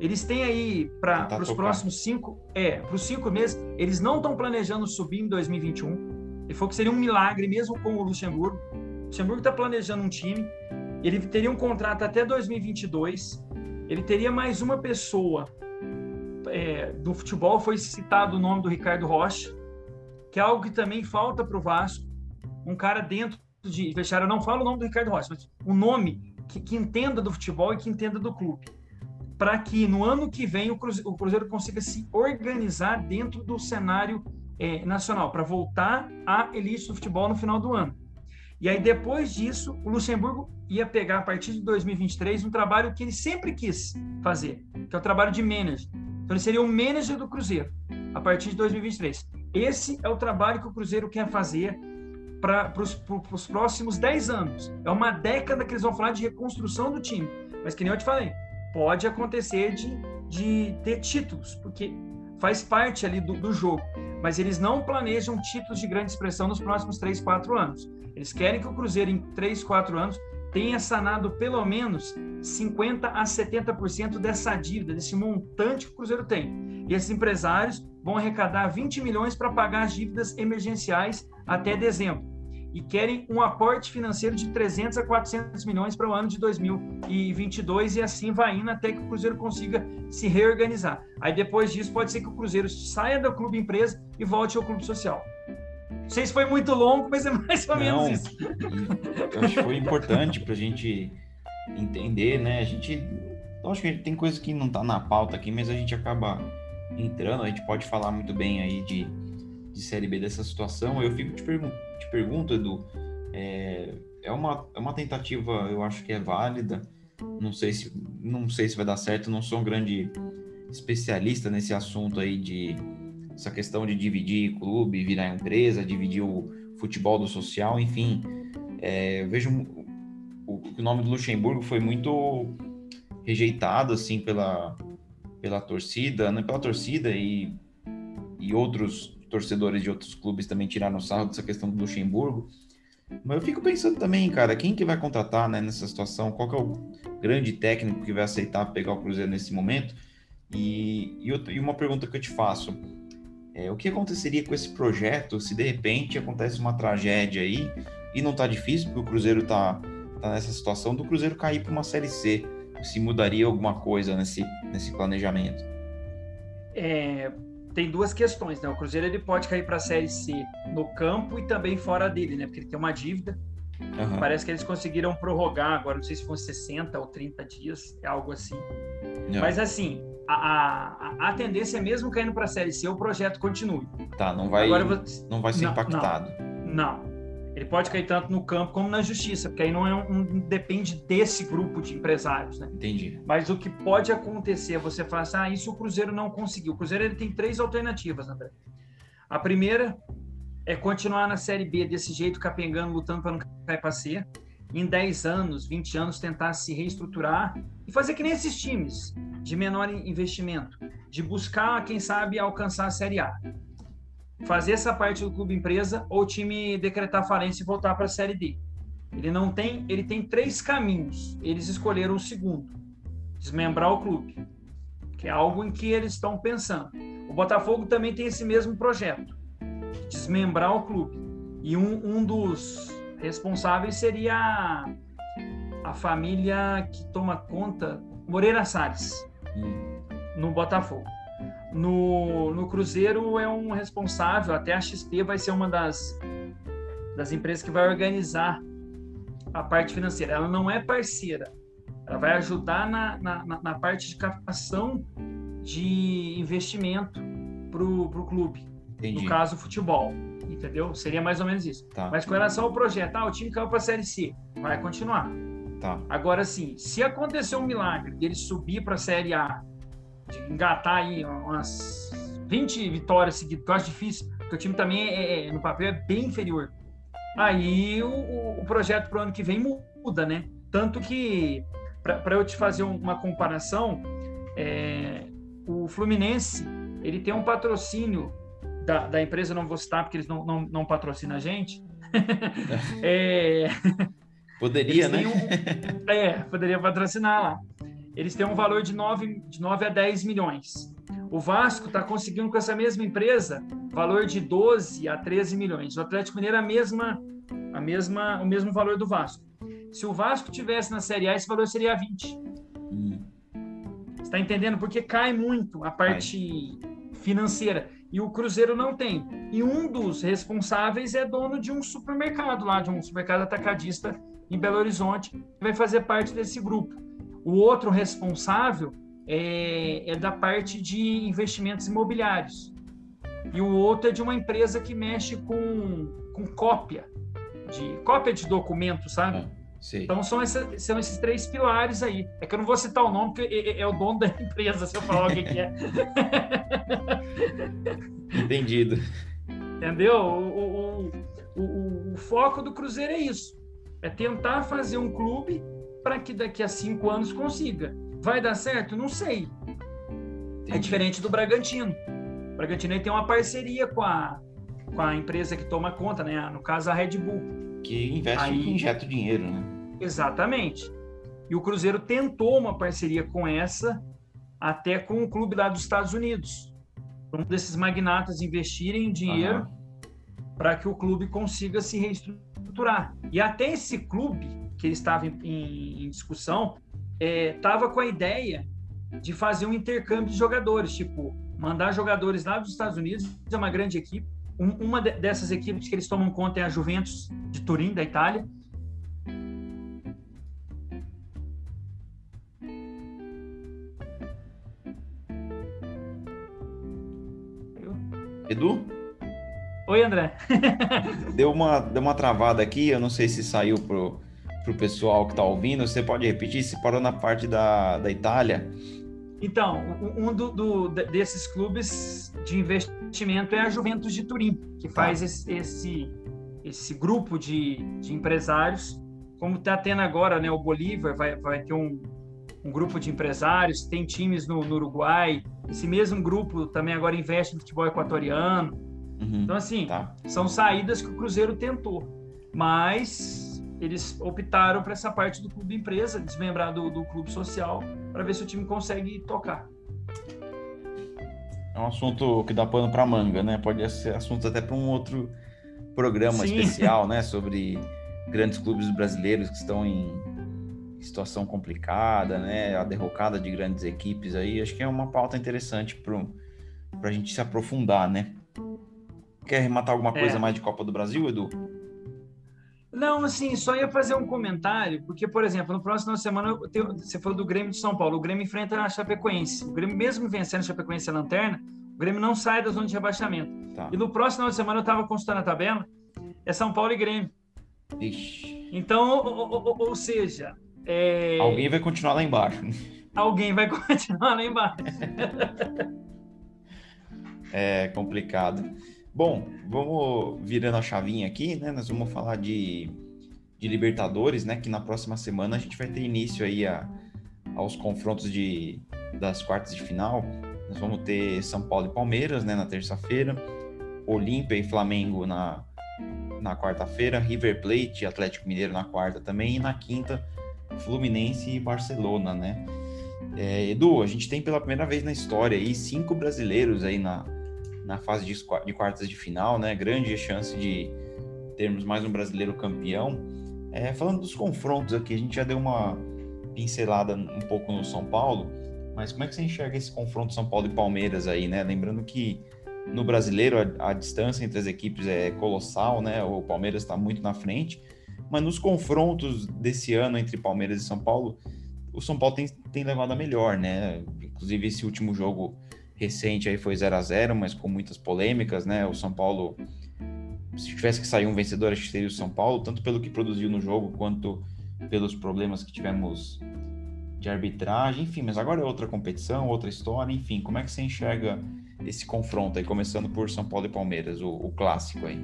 eles têm aí para os próximos cinco, é, para os cinco meses, eles não estão planejando subir em 2021. Ele falou que seria um milagre mesmo com o Luxemburgo. O Luxemburgo está planejando um time. Ele teria um contrato até 2022. Ele teria mais uma pessoa é, do futebol. Foi citado o nome do Ricardo Rocha, que é algo que também falta para o Vasco. Um cara dentro de fechar. Eu não falo o nome do Ricardo Rocha, mas o nome que, que entenda do futebol e que entenda do clube para que no ano que vem o Cruzeiro, o Cruzeiro, consiga se organizar dentro do cenário é, nacional, para voltar à elite do futebol no final do ano. E aí, depois disso, o Luxemburgo ia pegar, a partir de 2023, um trabalho que ele sempre quis fazer, que é o trabalho de manager. Então, ele seria o manager do Cruzeiro, a partir de 2023. Esse é o trabalho que o Cruzeiro quer fazer para os próximos 10 anos. É uma década que eles vão falar de reconstrução do time. Mas, que nem eu te falei, pode acontecer de, de ter títulos, porque faz parte ali do, do jogo. Mas eles não planejam títulos de grande expressão nos próximos 3, 4 anos. Eles querem que o Cruzeiro, em 3, 4 anos, tenha sanado pelo menos 50% a 70% dessa dívida, desse montante que o Cruzeiro tem. E esses empresários vão arrecadar 20 milhões para pagar as dívidas emergenciais até dezembro e querem um aporte financeiro de 300 a 400 milhões para o ano de 2022 e assim vai indo até que o Cruzeiro consiga se reorganizar. Aí depois disso pode ser que o Cruzeiro saia do clube empresa e volte ao clube social. Não sei se foi muito longo, mas é mais ou Não, menos isso. Eu acho que foi importante para a gente entender, né? A gente, acho que tem coisa que não está na pauta aqui, mas a gente acaba entrando. A gente pode falar muito bem aí de, de série B dessa situação. Eu fico te perguntando te pergunto, Edu, é, é, uma, é uma tentativa, eu acho que é válida. Não sei se não sei se vai dar certo. Não sou um grande especialista nesse assunto aí de essa questão de dividir clube, virar empresa, dividir o futebol do social, enfim. É, eu vejo o, o nome do Luxemburgo foi muito rejeitado assim pela pela torcida, né, pela torcida e, e outros torcedores de outros clubes também tiraram sarro dessa questão do Luxemburgo. Mas eu fico pensando também, cara, quem que vai contratar né, nessa situação? Qual que é o grande técnico que vai aceitar pegar o Cruzeiro nesse momento? E, e, outra, e uma pergunta que eu te faço: é, o que aconteceria com esse projeto se de repente acontece uma tragédia aí e não tá difícil, porque o Cruzeiro tá, tá nessa situação do Cruzeiro cair para uma Série C? Se mudaria alguma coisa nesse, nesse planejamento? É, tem duas questões, né? O Cruzeiro ele pode cair para a Série C no campo e também fora dele, né? Porque ele tem uma dívida. Uhum. Parece que eles conseguiram prorrogar agora, não sei se foram 60 ou 30 dias, é algo assim. Uhum. Mas assim, a, a, a, tendência é mesmo caindo para a Série C, o projeto continue. Tá, não vai, agora, não vai ser não, impactado. Não, não, ele pode cair tanto no campo como na justiça, porque aí não é um, um depende desse grupo de empresários, né? Entendi. Mas o que pode acontecer, é você fala assim, ah, isso o Cruzeiro não conseguiu. O Cruzeiro ele tem três alternativas, André. A primeira é continuar na Série B desse jeito, capengando, lutando para não cair para C. Em 10 anos, 20 anos, tentar se reestruturar e fazer que nem esses times de menor investimento, de buscar, quem sabe, alcançar a Série A fazer essa parte do clube empresa ou o time decretar falência e voltar para a série D. Ele não tem, ele tem três caminhos. Eles escolheram o segundo, desmembrar o clube, que é algo em que eles estão pensando. O Botafogo também tem esse mesmo projeto. desmembrar o clube. E um, um dos responsáveis seria a, a família que toma conta, Moreira Salles, hum. no Botafogo. No, no Cruzeiro é um responsável, até a XP vai ser uma das, das empresas que vai organizar a parte financeira. Ela não é parceira, ela vai ajudar na, na, na parte de captação de investimento para o clube. Entendi. No caso, futebol. Entendeu? Seria mais ou menos isso. Tá. Mas com relação ao projeto, ah, o time caiu para a Série C, vai continuar. Tá. Agora, sim, se acontecer um milagre dele subir para a Série A, de engatar aí umas 20 vitórias seguidas, que eu acho difícil, porque o time também, é, é no papel, é bem inferior. Aí o, o projeto para o ano que vem muda, né? Tanto que, para eu te fazer uma comparação, é, o Fluminense ele tem um patrocínio da, da, empresa, não vou citar porque eles não, não, não patrocinam a gente. é, poderia, né? Um, é, poderia patrocinar lá. Eles têm um valor de 9, de 9 a 10 milhões. O Vasco está conseguindo com essa mesma empresa valor de 12 a 13 milhões. O Atlético Mineiro a mesma, a mesma, o mesmo valor do Vasco. Se o Vasco tivesse na Série A, esse valor seria 20. Hum. Está entendendo? Porque cai muito a parte financeira. E o Cruzeiro não tem. E um dos responsáveis é dono de um supermercado lá, de um supermercado atacadista em Belo Horizonte, que vai fazer parte desse grupo. O outro responsável é, é da parte de investimentos imobiliários. E o outro é de uma empresa que mexe com, com cópia, de cópia de documentos, sabe? Sim. Então são, essa, são esses três pilares aí. É que eu não vou citar o nome, porque é, é, é o dono da empresa, se eu falar o que, que é. Entendido. Entendeu? O, o, o, o, foco do Cruzeiro é isso. É tentar fazer um clube para que daqui a cinco anos consiga. Vai dar certo? Não sei. É Entendi. É diferente do Bragantino. O Bragantino tem uma parceria com a, com a empresa que toma conta, né? No caso, a Red Bull que investe Aí, e injeta dinheiro, né? Exatamente. E o Cruzeiro tentou uma parceria com essa, até com o clube lá dos Estados Unidos. Um desses magnatas investirem dinheiro uhum. para que o clube consiga se reestruturar. E até esse clube, que ele estava em, em, em discussão, estava é, com a ideia de fazer um intercâmbio de jogadores, tipo, mandar jogadores lá dos Estados Unidos, é uma grande equipe, um, uma de, dessas equipes que eles tomam conta é a Juventus de Turim, da Itália. Edu? Oi, André. deu, uma, deu uma travada aqui, eu não sei se saiu pro, pro pessoal que está ouvindo. Você pode repetir se parou na parte da, da Itália? Então, um do, do, desses clubes de investimento é a Juventus de Turim, que tá. faz esse, esse, esse grupo de, de empresários. Como está tendo agora, né? O Bolívar vai, vai ter um, um grupo de empresários, tem times no, no, Uruguai. Esse mesmo grupo também agora investe no futebol equatoriano. Uhum, então, assim, tá. são saídas que o Cruzeiro tentou. Mas eles optaram para essa parte do clube empresa, desmembrar do, do clube social, para ver se o time consegue tocar. É um assunto que dá pano para manga, né? Pode ser assunto até para um outro programa Sim. especial, né? Sobre grandes clubes brasileiros que estão em situação complicada, né? A derrocada de grandes equipes aí. Acho que é uma pauta interessante para a gente se aprofundar, né? Quer rematar alguma coisa é. mais de Copa do Brasil, Edu? Não, assim, só ia fazer um comentário, porque, por exemplo, no próximo semana, tenho, você falou do Grêmio de São Paulo, o Grêmio enfrenta a Chapecoense. O Grêmio, mesmo vencendo a Chapecoense a lanterna, o Grêmio não sai da zona de rebaixamento. Tá. E no próximo semana, eu estava consultando a tabela, é São Paulo e Grêmio. Ixi. Então, ou, ou, ou seja... É... Alguém vai continuar lá embaixo. Alguém vai continuar lá embaixo. é complicado. Bom, vamos virando a chavinha aqui, né? Nós vamos falar de, de Libertadores, né? Que na próxima semana a gente vai ter início aí a, aos confrontos de, das quartas de final. Nós vamos ter São Paulo e Palmeiras, né? Na terça-feira. Olímpia e Flamengo na, na quarta-feira. River Plate e Atlético Mineiro na quarta também. E na quinta, Fluminense e Barcelona, né? É, Edu, a gente tem pela primeira vez na história aí cinco brasileiros aí na na fase de, de quartas de final, né? Grande chance de termos mais um brasileiro campeão. É, falando dos confrontos aqui, a gente já deu uma pincelada um pouco no São Paulo, mas como é que você enxerga esse confronto São Paulo e Palmeiras aí, né? Lembrando que no brasileiro a, a distância entre as equipes é colossal, né? O Palmeiras está muito na frente, mas nos confrontos desse ano entre Palmeiras e São Paulo, o São Paulo tem, tem levado a melhor, né? Inclusive esse último jogo recente aí foi 0 a 0 mas com muitas polêmicas, né? O São Paulo, se tivesse que sair um vencedor, acho que seria o São Paulo, tanto pelo que produziu no jogo quanto pelos problemas que tivemos de arbitragem, enfim, mas agora é outra competição, outra história, enfim, como é que você enxerga esse confronto aí, começando por São Paulo e Palmeiras, o, o clássico aí?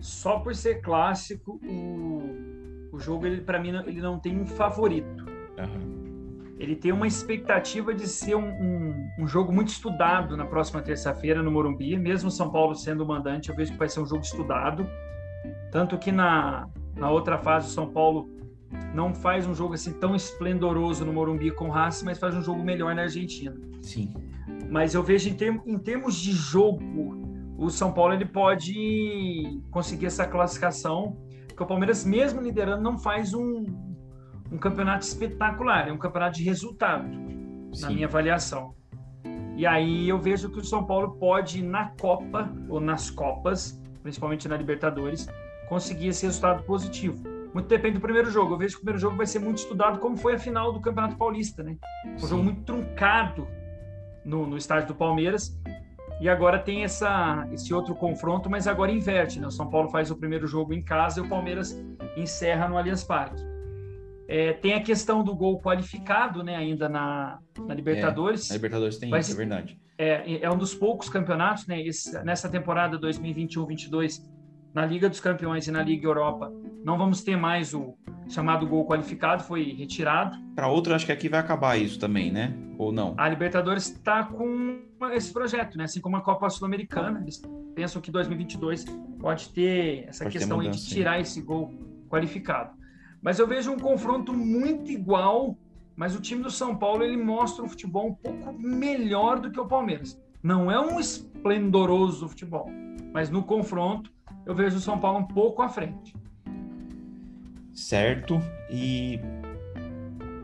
Só por ser clássico, o, o jogo, ele para mim, ele não tem um favorito. Uhum. Ele tem uma expectativa de ser um, um, um jogo muito estudado na próxima terça-feira no Morumbi, mesmo São Paulo sendo mandante, eu vejo que vai ser um jogo estudado. Tanto que na, na outra fase, o São Paulo não faz um jogo assim tão esplendoroso no Morumbi com o Racing, mas faz um jogo melhor na Argentina. Sim. Mas eu vejo em, term, em termos de jogo, o São Paulo ele pode conseguir essa classificação, porque o Palmeiras, mesmo liderando, não faz um, um campeonato espetacular, é um campeonato de resultado, Sim. na minha avaliação. E aí eu vejo que o São Paulo pode, na Copa, ou nas Copas, principalmente na Libertadores, conseguir esse resultado positivo. Muito depende do primeiro jogo. Eu vejo que o primeiro jogo vai ser muito estudado, como foi a final do Campeonato Paulista, né? Um jogo muito truncado no, no estádio do Palmeiras. E agora tem essa, esse outro confronto, mas agora inverte, né? O São Paulo faz o primeiro jogo em casa e o Palmeiras encerra no Allianz Parque. É, tem a questão do gol qualificado, né? Ainda na, na Libertadores. É, na Libertadores tem Vai, isso, é verdade. É, é um dos poucos campeonatos, né? Esse, nessa temporada 2021-22 na Liga dos Campeões e na Liga Europa não vamos ter mais o chamado gol qualificado, foi retirado. Para outro, acho que aqui vai acabar isso também, né? Ou não? A Libertadores está com esse projeto, né? Assim como a Copa Sul-Americana, eles pensam que 2022 pode ter essa pode questão ter mudança, de tirar sim. esse gol qualificado. Mas eu vejo um confronto muito igual, mas o time do São Paulo ele mostra um futebol um pouco melhor do que o Palmeiras. Não é um esplendoroso futebol, mas no confronto eu vejo o São Paulo um pouco à frente. Certo. E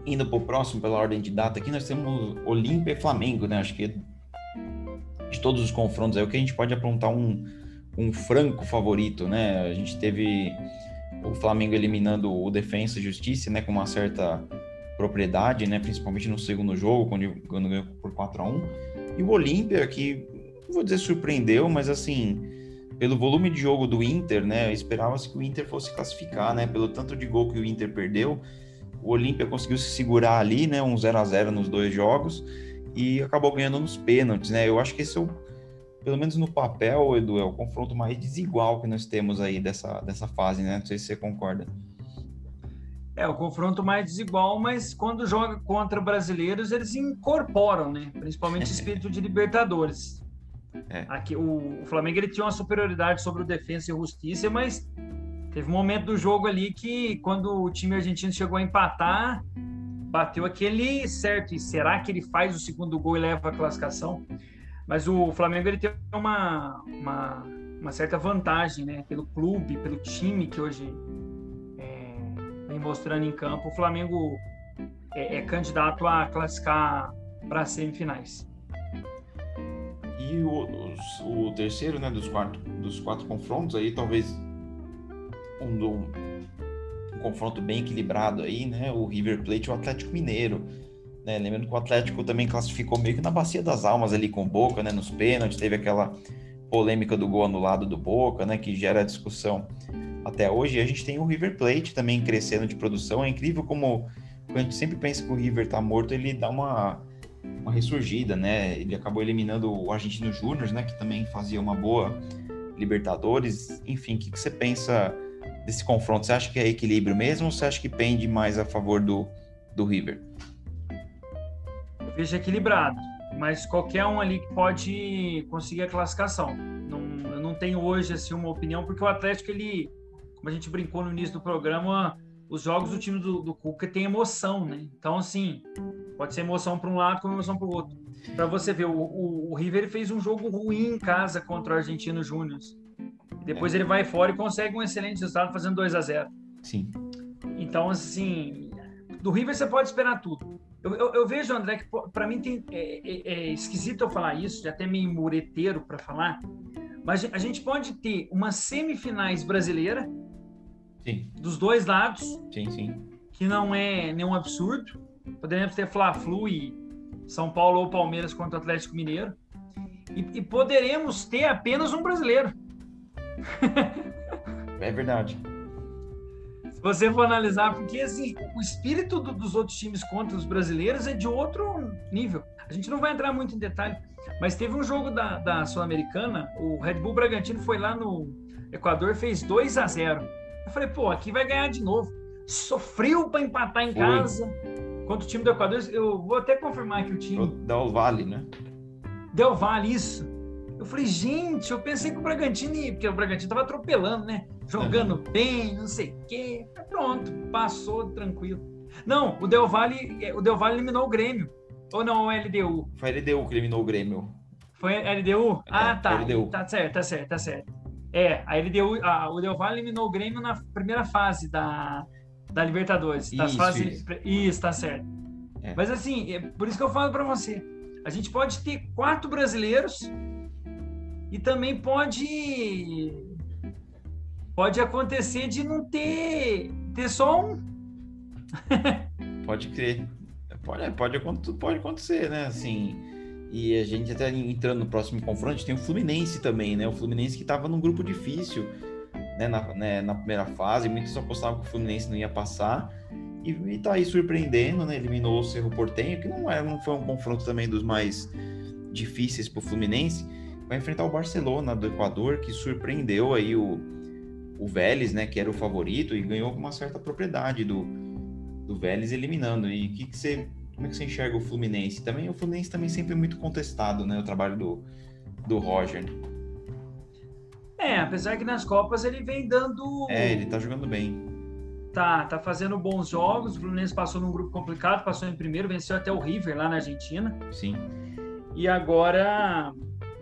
indo para o próximo, pela ordem de data aqui, nós temos Olímpia e Flamengo, né? Acho que de todos os confrontos aí, o que a gente pode apontar um, um franco favorito, né? A gente teve o Flamengo eliminando o Defensa e Justiça, né? Com uma certa propriedade, né? Principalmente no segundo jogo, quando, quando ganhou por 4 a 1 E o Olímpia, que vou dizer surpreendeu, mas assim pelo volume de jogo do Inter, né, esperava-se que o Inter fosse classificar, né, pelo tanto de gol que o Inter perdeu, o Olímpia conseguiu se segurar ali, né, um 0 a 0 nos dois jogos e acabou ganhando nos pênaltis, né? Eu acho que esse é o, pelo menos no papel, Edu, é o confronto mais desigual que nós temos aí dessa, dessa fase, né? Não sei se você concorda. É, o confronto mais desigual, mas quando joga contra brasileiros, eles incorporam, né? Principalmente espírito de Libertadores. É. Aqui, o, o, Flamengo ele tinha uma superioridade sobre o Defensa e Justiça, mas teve um momento do jogo ali que, quando o time argentino chegou a empatar, bateu aquele certo. E será que ele faz o segundo gol e leva a classificação? Mas o Flamengo ele tem uma, uma, uma certa vantagem, né? Pelo clube, pelo time que hoje é, vem mostrando em campo. O Flamengo é, é candidato a classificar para as semifinais. E o, o terceiro, né, dos quatro, dos quatro confrontos aí, talvez um, um, um confronto bem equilibrado aí, né, o River Plate e o Atlético Mineiro. Né, lembrando que o Atlético também classificou meio que na bacia das almas ali com o Boca, né, nos pênaltis, teve aquela polêmica do gol anulado do Boca, né, que gera discussão até hoje. E a gente tem o River Plate também crescendo de produção. É incrível como a gente sempre pensa que o River tá morto, ele dá uma uma ressurgida, né? Ele acabou eliminando o Argentino Júnior, né? Que também fazia uma boa Libertadores. Enfim, o que, que você pensa desse confronto? Você acha que é equilíbrio mesmo ou você acha que pende mais a favor do, do River? Vejo equilibrado, mas qualquer um ali pode conseguir a classificação. Não, eu não tenho hoje assim uma opinião, porque o Atlético, ele, como a gente brincou no início do programa, os jogos do time do, do Cuca tem emoção, né? Então, assim, pode ser emoção para um lado como emoção para o outro. Para você ver, o, o, o, River fez um jogo ruim em casa contra o Argentino Júnior. Depois é. ele vai fora e consegue um excelente resultado fazendo 2 a 0 Sim. Então, assim, do River você pode esperar tudo. Eu, eu, eu vejo, André, que para mim tem, é, é, é, esquisito eu falar isso, até meio mureteiro para falar, mas a gente pode ter uma semifinais brasileira sim. dos dois lados, sim, sim. que não é nenhum absurdo. Poderíamos ter Fla-Flu e São Paulo ou Palmeiras contra o Atlético Mineiro. E, e poderemos ter apenas um brasileiro. é verdade você for analisar, porque assim, o espírito do, dos outros times contra os brasileiros é de outro nível. A gente não vai entrar muito em detalhe, mas teve um jogo da, da Sul-Americana, o Red Bull Bragantino foi lá no Equador fez 2 a 0 Eu falei, pô, aqui vai ganhar de novo. Sofreu para empatar em casa contra o time do Equador. Eu vou até confirmar que o time. O Del Valle, né? Del Valle, isso. Eu falei, gente, eu pensei que o Bragantino, porque o Bragantino tava atropelando, né? Jogando uhum. bem, não sei o quê. Pronto, passou tranquilo. Não, o Del Valle, é, o Del Valle eliminou o Grêmio. Ou não, o LDU? Foi a LDU que eliminou o Grêmio. Foi a LDU? É, ah, tá. LDU. Tá certo, tá certo, tá certo. É, a LDU, a, o Del Valle eliminou o Grêmio na primeira fase da, da Libertadores. Das isso, fases, isso. isso, tá certo. É. Mas assim, é por isso que eu falo para você. A gente pode ter quatro brasileiros e também pode pode acontecer de não ter ter só um. pode crer. Pode, pode, pode acontecer, né? Assim, e a gente até entrando no próximo confronto, tem o Fluminense também, né? O Fluminense que estava num grupo difícil, né? Na, né? na primeira fase, muitos apostavam que o Fluminense não ia passar. E, e tá aí surpreendendo, né? Eliminou o Cerro Portenho, que não, é, não foi um confronto também dos mais difíceis para o Fluminense vai enfrentar o Barcelona do Equador, que surpreendeu aí o, o Vélez, né, que era o favorito, e ganhou com uma certa propriedade do, do Vélez eliminando. E que que você, como é que você enxerga o Fluminense? Também o Fluminense também sempre é muito contestado, né, o trabalho do, do Roger. É, apesar que nas Copas ele vem dando. É, ele tá jogando bem. Tá, tá fazendo bons jogos. O Fluminense passou num grupo complicado, passou em primeiro, venceu até o River lá na Argentina. Sim. E agora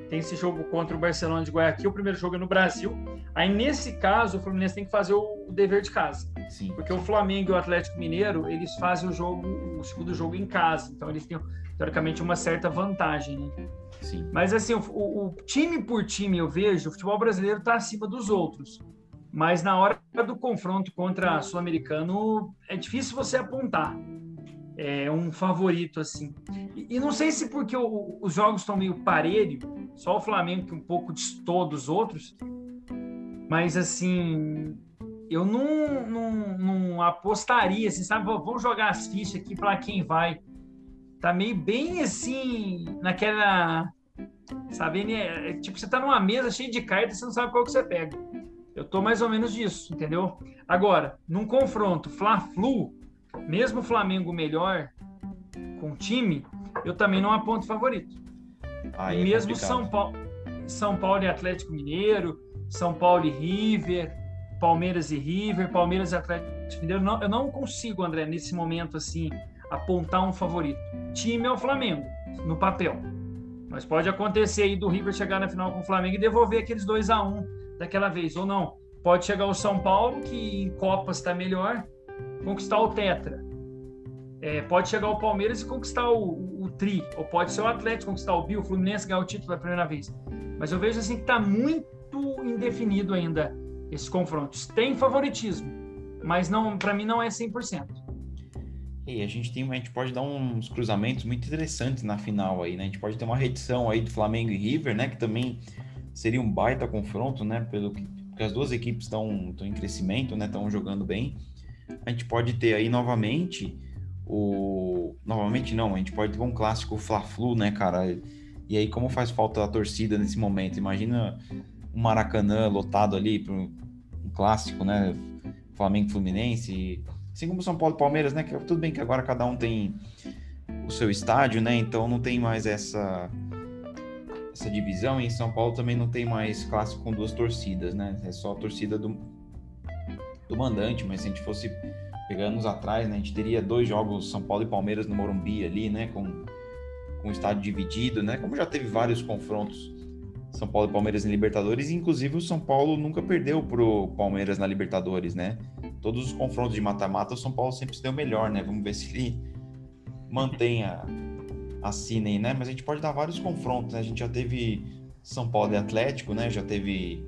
tem esse jogo contra o Barcelona de Guayaquil, o primeiro jogo é no Brasil. Aí, nesse caso, o Fluminense tem que fazer o dever de casa. Sim. Porque o Flamengo e o Atlético Mineiro, eles fazem o jogo, o segundo jogo em casa. Então, eles têm, teoricamente, uma certa vantagem, né? Sim. Mas, assim, o, o, time por time, eu vejo, o futebol brasileiro está acima dos outros. Mas, na hora do confronto contra o Sul-Americano, é difícil você apontar é, um favorito, assim. E, e não sei se porque o, os jogos estão meio parelho, só o Flamengo que um pouco distou dos outros, mas assim, eu não, não, não apostaria, assim, sabe? Vamos jogar as fichas aqui para quem vai. Tá meio bem assim, naquela. Sabe? É, é, tipo, você tá numa mesa cheia de cartas, você não sabe qual que você pega. Eu tô mais ou menos disso, entendeu? Agora, num confronto Fla-Flu, mesmo o Flamengo melhor com o time, eu também não aponto favorito. Aí e é mesmo São Paulo, São Paulo e Atlético Mineiro, São Paulo e River, Palmeiras e River, Palmeiras e Atlético Mineiro, não, eu não consigo, André, nesse momento assim, apontar um favorito. Time é o Flamengo, no papel. Mas pode acontecer aí do River chegar na final com o Flamengo e devolver aqueles 2 a 1 um daquela vez, ou não. Pode chegar o São Paulo, que em Copas está melhor, conquistar o Tetra. É, pode chegar o Palmeiras e conquistar o, o, o, Tri, ou pode ser o Atlético conquistar o Bio, o Fluminense ganhar o título pela primeira vez. Mas eu vejo assim que está muito indefinido ainda esses confrontos. Tem favoritismo, mas não, para mim não é 100%. E a gente tem, a gente pode dar uns cruzamentos muito interessantes na final aí, né? A gente pode ter uma redição aí do Flamengo e River, né? Que também seria um baita confronto, né? Pelo que, porque as duas equipes estão em crescimento, né? Estão jogando bem. A gente pode ter aí novamente o novamente não, a gente pode ter um clássico Fla-Flu, né, cara? E aí como faz falta a torcida nesse momento? Imagina um Maracanã lotado ali para um clássico, né? Flamengo Fluminense, assim como São Paulo Palmeiras, né? Que tudo bem que agora cada um tem o seu estádio, né? Então não tem mais essa essa divisão. E em São Paulo também não tem mais clássico com duas torcidas, né? É só a torcida do, do mandante. Mas se a gente fosse pegando anos atrás, né, a gente teria dois jogos São Paulo e Palmeiras no Morumbi ali, né, com, com o estádio dividido, né, como já teve vários confrontos São Paulo e Palmeiras em Libertadores, inclusive o São Paulo nunca perdeu pro Palmeiras na Libertadores, né? Todos os confrontos de mata-mata, o São Paulo sempre se deu melhor, né? Vamos ver se ele mantém a, a Cine, né? Mas a gente pode dar vários confrontos, né? A gente já teve São Paulo e Atlético, né? Já teve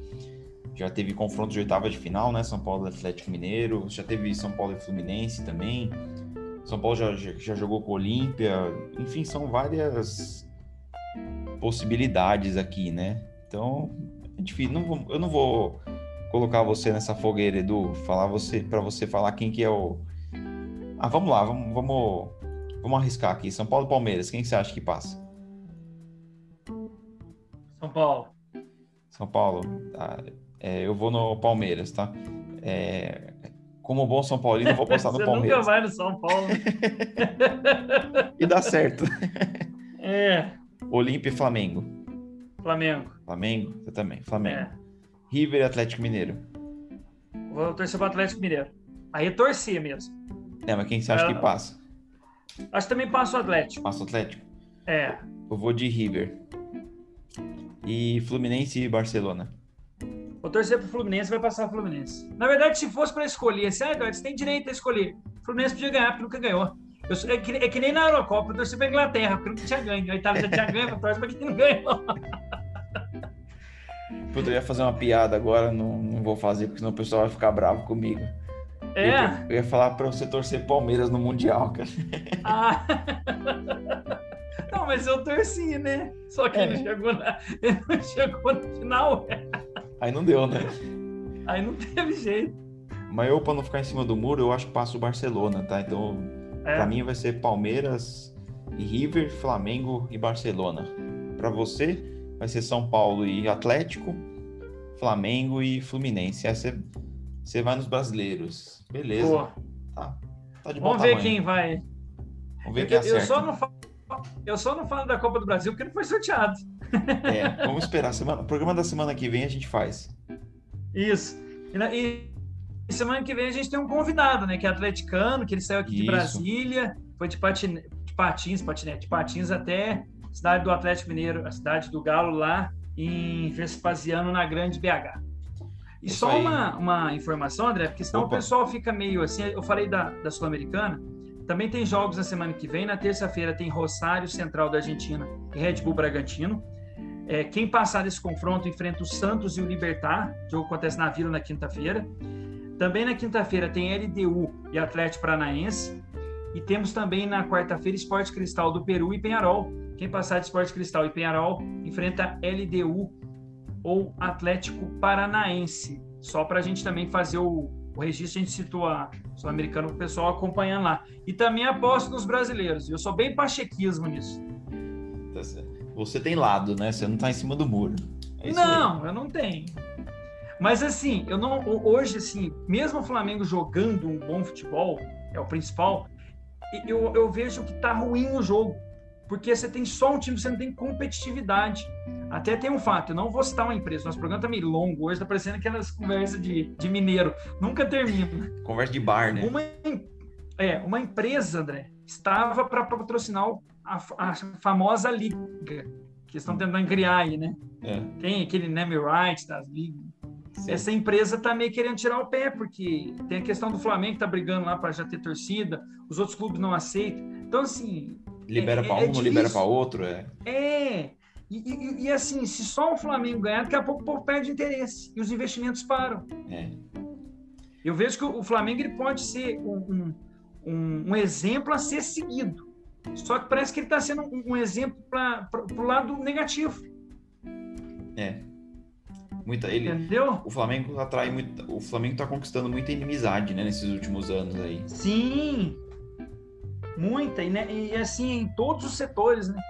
já teve confrontos de oitava de final, né? São Paulo e Atlético Mineiro, já teve São Paulo e Fluminense também. São Paulo já, já jogou com o Olímpia, enfim, são várias possibilidades aqui, né? Então, é difícil. Não vou, eu não vou colocar você nessa fogueira, Edu, falar você para você falar quem que é o. Ah, vamos lá, vamos, vamos, vamos arriscar aqui. São Paulo e Palmeiras, quem que você acha que passa? São Paulo. São Paulo. Tá. É, eu vou no Palmeiras, tá? É, como bom São Paulino, eu vou passar no Você Palmeiras. nunca vai no São Paulo. e dá certo. é, Olímpia e Flamengo. Flamengo. Flamengo? Você também. Flamengo. É. River e Atlético Mineiro. Vou torcer para o Atlético Mineiro. Aí é torcer mesmo. É, mas quem você acha É. que passa? Acho que também passa o Atlético. Passa o Atlético? É. Eu vou de River. E Fluminense e Barcelona. Vou torcer pro Fluminense, vai passar o Fluminense. Na verdade, se fosse para escolher, assim, ah, Eduardo, você tem direito a escolher. O Fluminense podia ganhar, porque nunca ganhou. Eu sou- é, que, é que nem na Eurocopa, eu torci pra Inglaterra, porque nunca tinha ganho. A Itália já tinha ganho, eu torço pra quem não ganhou. Puta, eu ia fazer uma piada agora, não, não vou fazer, porque senão o pessoal vai ficar bravo comigo. Eu, É? ia- eu ia falar pra você torcer Palmeiras no Mundial, cara. Ah. Não, mas eu torci, né? Só que É. ele, chegou na, ele não chegou no final. Aí não deu, né? Aí não teve jeito. Mas eu, pra não ficar em cima do muro, eu acho que passo o Barcelona, tá? Então, É. pra mim vai ser Palmeiras e River, Flamengo e Barcelona. Pra você, vai ser São Paulo e Atlético, Flamengo e Fluminense. Aí você, você vai nos brasileiros. Beleza. Pô, Tá, tá de bom vamos ver tamanho. quem vai. Vamos ver Eu, quem eu acerta. só não falo, eu só não falo da Copa do Brasil porque não foi sorteado. É, vamos esperar. Semana... O programa da semana que vem a gente faz. Isso. E, e- semana que vem a gente tem um convidado, né? Que é atleticano, que ele saiu aqui de Isso. Brasília, foi de, patine, de patins, patinete, de patins até a cidade do Atlético Mineiro, a cidade do Galo lá em Vespasiano, na Grande BH. E Isso só uma, uma informação, André, porque senão Opa. o pessoal fica meio assim. Eu falei da, da Sul-Americana, também tem jogos na semana que vem. Na terça-feira tem Rosário Central da Argentina e Red Bull Bragantino. É, quem passar desse confronto enfrenta o Santos e o Libertar. O jogo acontece na Vila na quinta-feira. Também na quinta-feira tem LDU e Atlético Paranaense. E temos também na quarta-feira Esporte Cristal do Peru e Penharol. Quem passar de Esporte Cristal e Penharol enfrenta LDU ou Atlético Paranaense. Só para a gente também fazer o, o registro, a gente citou a Sul-Americano para o pessoal acompanhando lá. E também aposto nos brasileiros. Eu sou bem pachequismo nisso. Tá. Você tem lado, né? Você não tá em cima do muro. É isso aí. não, eu não tenho. Mas assim, eu não hoje assim, mesmo o Flamengo jogando um bom futebol, é o principal, eu, eu vejo que tá ruim o jogo. Porque você tem só um time, você não tem competitividade. Até tem um fato, eu não vou citar uma empresa, nosso programa tá meio longo hoje, tá parecendo aquelas conversas de, de mineiro. Nunca termina. Conversa de bar, né? Uma, é, uma empresa, André, estava para patrocinar a, a famosa liga que estão tentando criar aí, né? É, Tem aquele name right das ligas. sim. Essa empresa tá meio querendo tirar o pé, porque tem a questão do Flamengo que tá brigando lá para já ter torcida, os outros clubes não aceitam. Então, assim, Libera é- pra é um, não libera pra outro. É. é. E, e- e, assim, se só o Flamengo ganhar, daqui a pouco o povo perde interesse e os investimentos param. É. Eu vejo que o Flamengo ele pode ser um, um, um- exemplo a ser seguido. Só que parece que ele está sendo um, um exemplo para o lado negativo, É. Muita, ele, entendeu? o Flamengo atrai muito. O Flamengo tá conquistando muita inimizade, né, nesses últimos anos aí. Sim, muita, e, né, e assim, em todos os setores, né?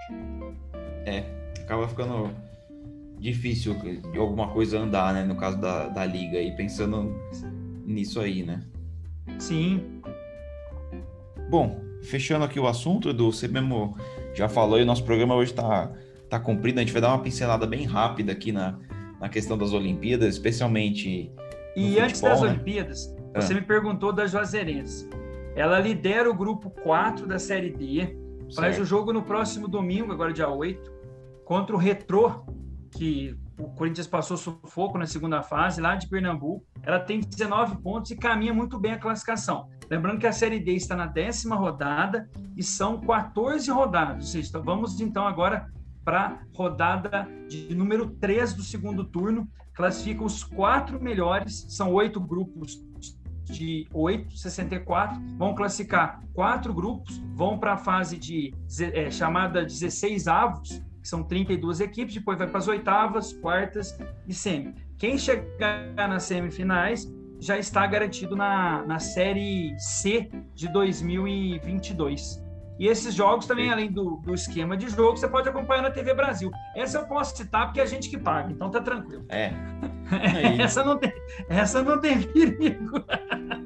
Acaba ficando difícil de alguma coisa andar, né? No caso da, da liga aí, pensando nisso aí, né? Sim, Bom, fechando aqui o assunto, Edu, você mesmo já falou e o nosso programa hoje tá, tá cumprido. A gente vai dar uma pincelada bem rápida aqui na, na questão das Olimpíadas, especialmente e No antes futebol, das né? Olimpíadas, Você me perguntou da Juazeirense. Ela lidera o grupo 4 da Série D. Faz Certo. o jogo no próximo domingo, agora dia 8, contra o Retrô, que o Corinthians passou sufoco na segunda fase, lá de Pernambuco. Ela tem 19 pontos e caminha muito bem a classificação. Lembrando que a Série D está na décima rodada e são 14 rodadas. Ou seja, então vamos então agora para a rodada de número 3 do segundo turno. Classifica os quatro melhores, são oito grupos de 8, 64, vão classificar quatro grupos, vão para a fase de é, chamada 16 avos, que são 32 equipes, depois vai para as oitavas, quartas e semi. Quem chegar nas semifinais já está garantido na, na Série C de 2022. E esses jogos também, além do, do esquema de jogo, você pode acompanhar na TV Brasil. Essa eu posso citar porque é a gente que paga, então tá tranquilo. É. essa, não tem, essa não tem perigo.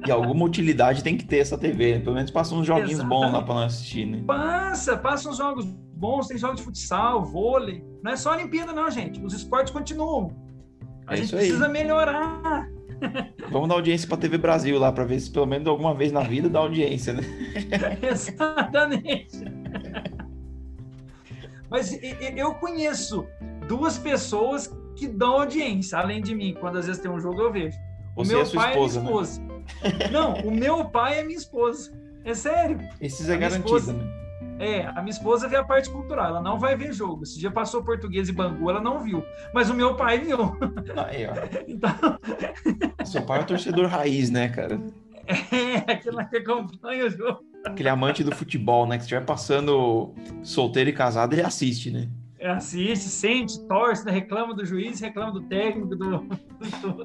E alguma utilidade tem que ter essa TV. Pelo menos passa uns joguinhos Exatamente. bons lá pra nós assistir, né? Passa, passa uns jogos bons, tem jogos de futsal, vôlei. Não é só a Olimpíada, não, gente. Os esportes continuam. A É gente precisa melhorar. Vamos dar audiência pra TV Brasil lá, pra ver se pelo menos alguma vez na vida dá audiência, né? Exatamente. Mas eu conheço duas pessoas que dão audiência, além de mim. Quando às vezes tem um jogo, eu vejo. O Você meu a sua pai esposa, é né? minha esposa. Não, o meu pai é minha esposa. É sério. Esses é A garantido, né? É, a minha esposa vê a parte cultural, ela não vai ver jogo. Esse dia passou português e Bangu, ela não viu. Mas o meu pai viu. Aí, ó. Então, Seu pai é o torcedor raiz, né, cara? é aquela que acompanha o jogo. Aquele amante do futebol, né? Que se estiver passando solteiro e casado, ele assiste, né? É, Assiste, sente, torce, né? reclama do juiz, reclama do técnico, do, do tudo.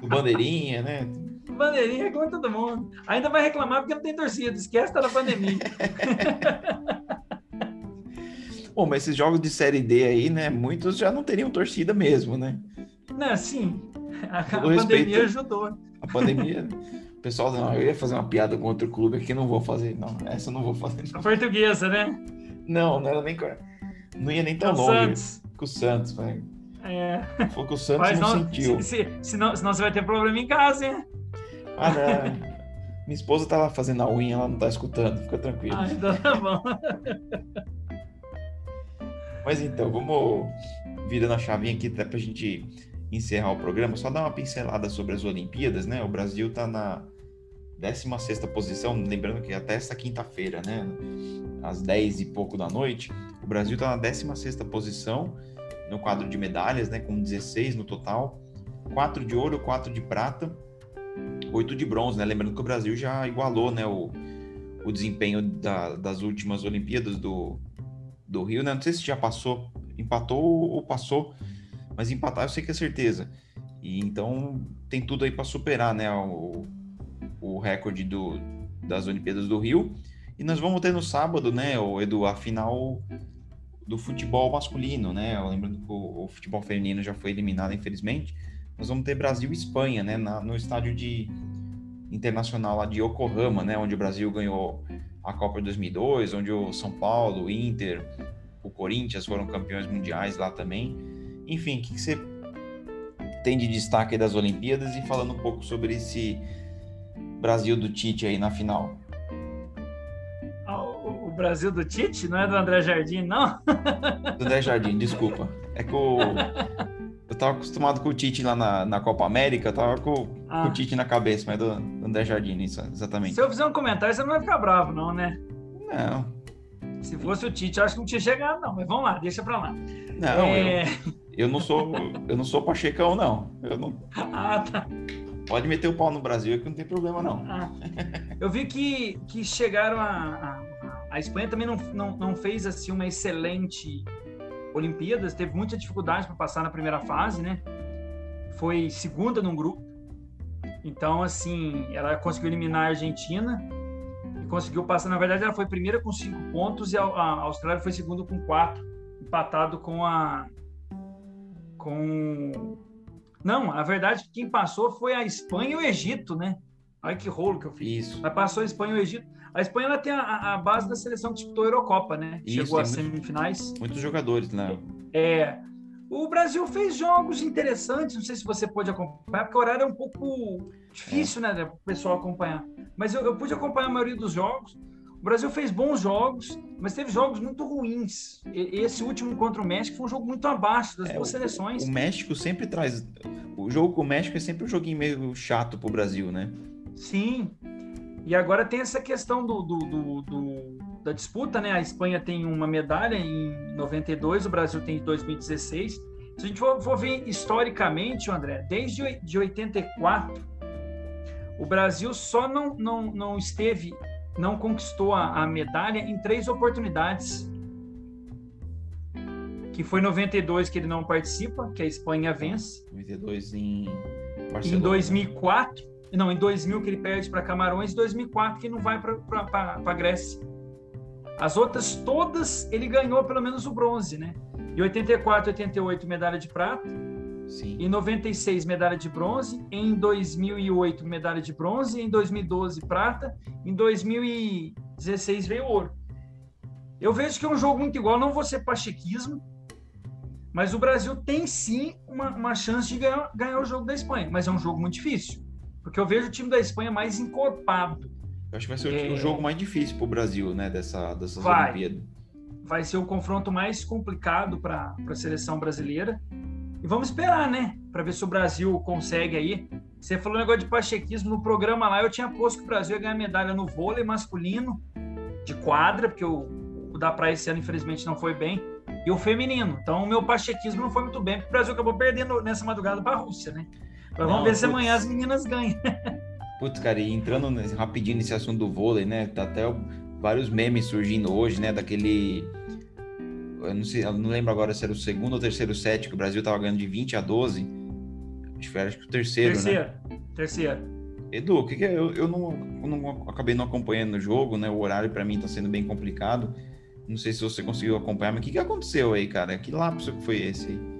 Do bandeirinha, né? Bandeirinha reclama todo mundo. Ainda vai reclamar porque não tem torcida. Esquece, tá na pandemia. Bom, mas esses jogos de Série D aí, né? Muitos já não teriam torcida mesmo, né? Não, sim. A, a pandemia ajudou. A pandemia. O pessoal, não, eu ia fazer uma piada com outro clube aqui, não vou fazer. Não, essa eu não vou fazer. A portuguesa, né? Não, não era nem. Com- Não ia nem É tão longe Santos. com o Santos, velho. É. Foi que o Santos Mas não, não, sentiu. se, se, senão, senão você vai ter problema em casa, hein? Ah, não. Minha esposa tá lá fazendo a unha, ela não tá escutando, fica tranquilo. Ah, então tá bom. Mas então, vamos virando a chavinha aqui até pra gente encerrar o programa. Só dar uma pincelada sobre as Olimpíadas, né? O Brasil tá na 16 posição, lembrando que até essa quinta-feira, né? Às 10 e pouco da noite, Brasil tá na 16 posição no quadro de medalhas, né? Com 16 no total. 4 de ouro, 4 de prata, 8 de bronze, né? Lembrando que o Brasil já igualou, né? O, o desempenho da- das últimas Olimpíadas do, do Rio, né? Não sei se já passou, empatou ou passou, mas empatar eu sei que é certeza. E então tem tudo aí para superar, né? O, o recorde do, das Olimpíadas do Rio. E nós vamos ter no sábado, né, o Edu, a final do futebol masculino, né? Lembrando que o, o futebol feminino já foi eliminado, infelizmente. Nós vamos ter Brasil e Espanha, né? na- no estádio de internacional lá de Yokohama, né? Onde o Brasil ganhou a Copa de 2002, onde o São Paulo, o Inter, o Corinthians foram campeões mundiais lá também. Enfim, o que, que você tem de destaque das Olimpíadas e falando um pouco sobre esse Brasil do Tite aí na final? Ah, Brasil do Tite, não é do André Jardim, não? Do André Jardim, desculpa. É que o, eu tava acostumado com o Tite lá na, na Copa América, eu tava com, com Ah. o Tite na cabeça, mas do, do André Jardim, isso, exatamente. Se eu fizer um comentário, você não vai ficar bravo, não, né? Não, Se fosse o Tite, eu acho que não tinha chegado, não. Mas vamos lá, deixa pra lá. não, É, eu, eu não sou, eu não sou pachecão, não. Eu não, Ah, tá. pode meter o pau no Brasil que não tem problema, não. Ah. Eu vi que, que chegaram a, a, Espanha também não, não, não fez assim uma excelente Olimpíadas, teve muita dificuldade para passar na primeira fase, né? Foi segunda num grupo. Então, assim, ela conseguiu eliminar a Argentina e conseguiu passar. Na verdade, ela foi primeira com cinco pontos e a, a Austrália foi segunda com quatro, empatado com a. Com. Não, a verdade, quem passou foi a Espanha e o Egito, né? Olha que rolo que eu fiz. Isso. Mas passou a Espanha e o Egito. A Espanha ela tem a, a base da seleção que disputou a Eurocopa, né? Isso, Chegou às semifinais. Muitos jogadores, né? É, O Brasil fez jogos interessantes, não sei se você pode acompanhar, porque o horário é um pouco difícil, é. né, para o pessoal acompanhar. Mas eu, eu pude acompanhar a maioria dos jogos. O Brasil fez bons jogos, mas teve jogos muito ruins. Esse último contra o México foi um jogo muito abaixo das é, duas seleções. O México sempre traz. O jogo com o México é sempre um joguinho meio chato para o Brasil, né? Sim. E agora tem essa questão do, do, do, do, da disputa, né? A Espanha tem uma medalha em 92, o Brasil tem em 2016. Se a gente for, for ver historicamente, André, desde de 84, o Brasil só não, não, não esteve não conquistou a, a medalha em três oportunidades. Que foi 92 que ele não participa, que a Espanha vence. 92 em Barcelona. Em 2004, não, em 2000 que ele perde para Camarões, 2004 que não vai para a Grécia. As outras todas ele ganhou pelo menos o bronze, né? Em 84, 88 medalha de prata, Sim. Em 96, medalha de bronze. Em 2008, medalha de bronze. Em 2012, prata. Em 2016, veio ouro. Eu vejo que é um jogo muito igual. Não vou ser pachequismo, mas o Brasil tem sim uma, uma chance de ganhar, ganhar o jogo da Espanha. Mas é um jogo muito difícil. Porque eu vejo o time da Espanha mais encorpado. Eu acho que vai ser é... o jogo mais difícil para o Brasil, né? Dessa, dessas vai. Olimpíadas. Vai ser o confronto mais complicado para a seleção brasileira. E vamos esperar, né? Para ver se o Brasil consegue aí. Você falou um negócio de pachequismo no programa lá. Eu tinha posto que o Brasil ia ganhar medalha no vôlei masculino, de quadra, porque o, o da praia esse ano, infelizmente, não foi bem, e o feminino. Então, o meu pachequismo não foi muito bem, porque o Brasil acabou perdendo nessa madrugada para a Rússia, né? Mas vamos ver se amanhã as meninas ganham. Putz, cara, e entrando rapidinho nesse assunto do vôlei, né? Tá até vários memes surgindo hoje, né? Daquele eu não, sei, eu não lembro agora se era o segundo ou terceiro set que o Brasil estava ganhando de 20 a 12. Acho que era acho que o terceiro, terceiro, né? Terceiro. Edu, o que, que é? Eu, eu, não, eu não acabei não acompanhando o jogo, né? O horário para mim está sendo bem complicado. Não sei se você conseguiu acompanhar, mas o que, que aconteceu aí, cara? Que lapso que foi esse aí?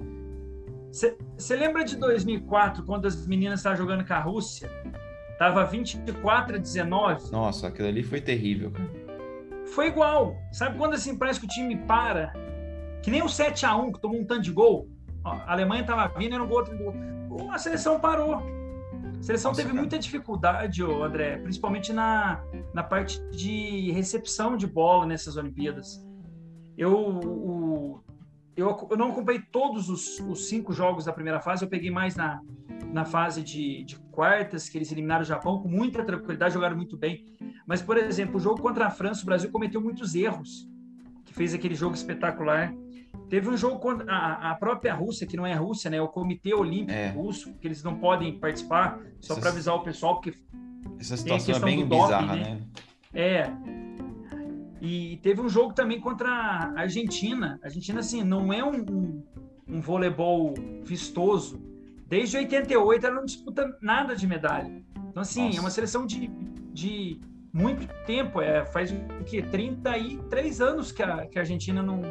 Você lembra de 2004, quando as meninas estavam jogando com a Rússia? Tava 24 a 19. Nossa, aquilo ali foi terrível, cara. Foi igual. Sabe quando assim parece que o time para que nem o 7 a 1 que tomou um tanto de gol. A Alemanha estava vindo, era um gol, outro gol. A seleção parou. A seleção Nossa, teve cara. muita dificuldade, André, principalmente na, na parte de recepção de bola nessas Olimpíadas. Eu, o, eu, eu, não acompanhei todos os, os, cinco jogos da primeira fase, eu peguei mais na, na fase de, de, quartas, que eles eliminaram o Japão com muita tranquilidade, jogaram muito bem. Mas, por exemplo, o jogo contra a França, o Brasil cometeu muitos erros, que fez aquele jogo espetacular. Teve um jogo contra a, a, própria Rússia, que não é a Rússia, né? É o Comitê Olímpico é. Russo, que eles não podem participar, só para avisar o pessoal, porque. Essa situação é bem bizarra, né? né? É. E teve um jogo também contra a Argentina. A Argentina, assim, não é um, um, um voleibol vistoso. Desde 88 ela não disputa nada de medalha. Então, assim, Nossa. é uma seleção de, de muito tempo. É, faz o quê? 33 anos que a, que a Argentina não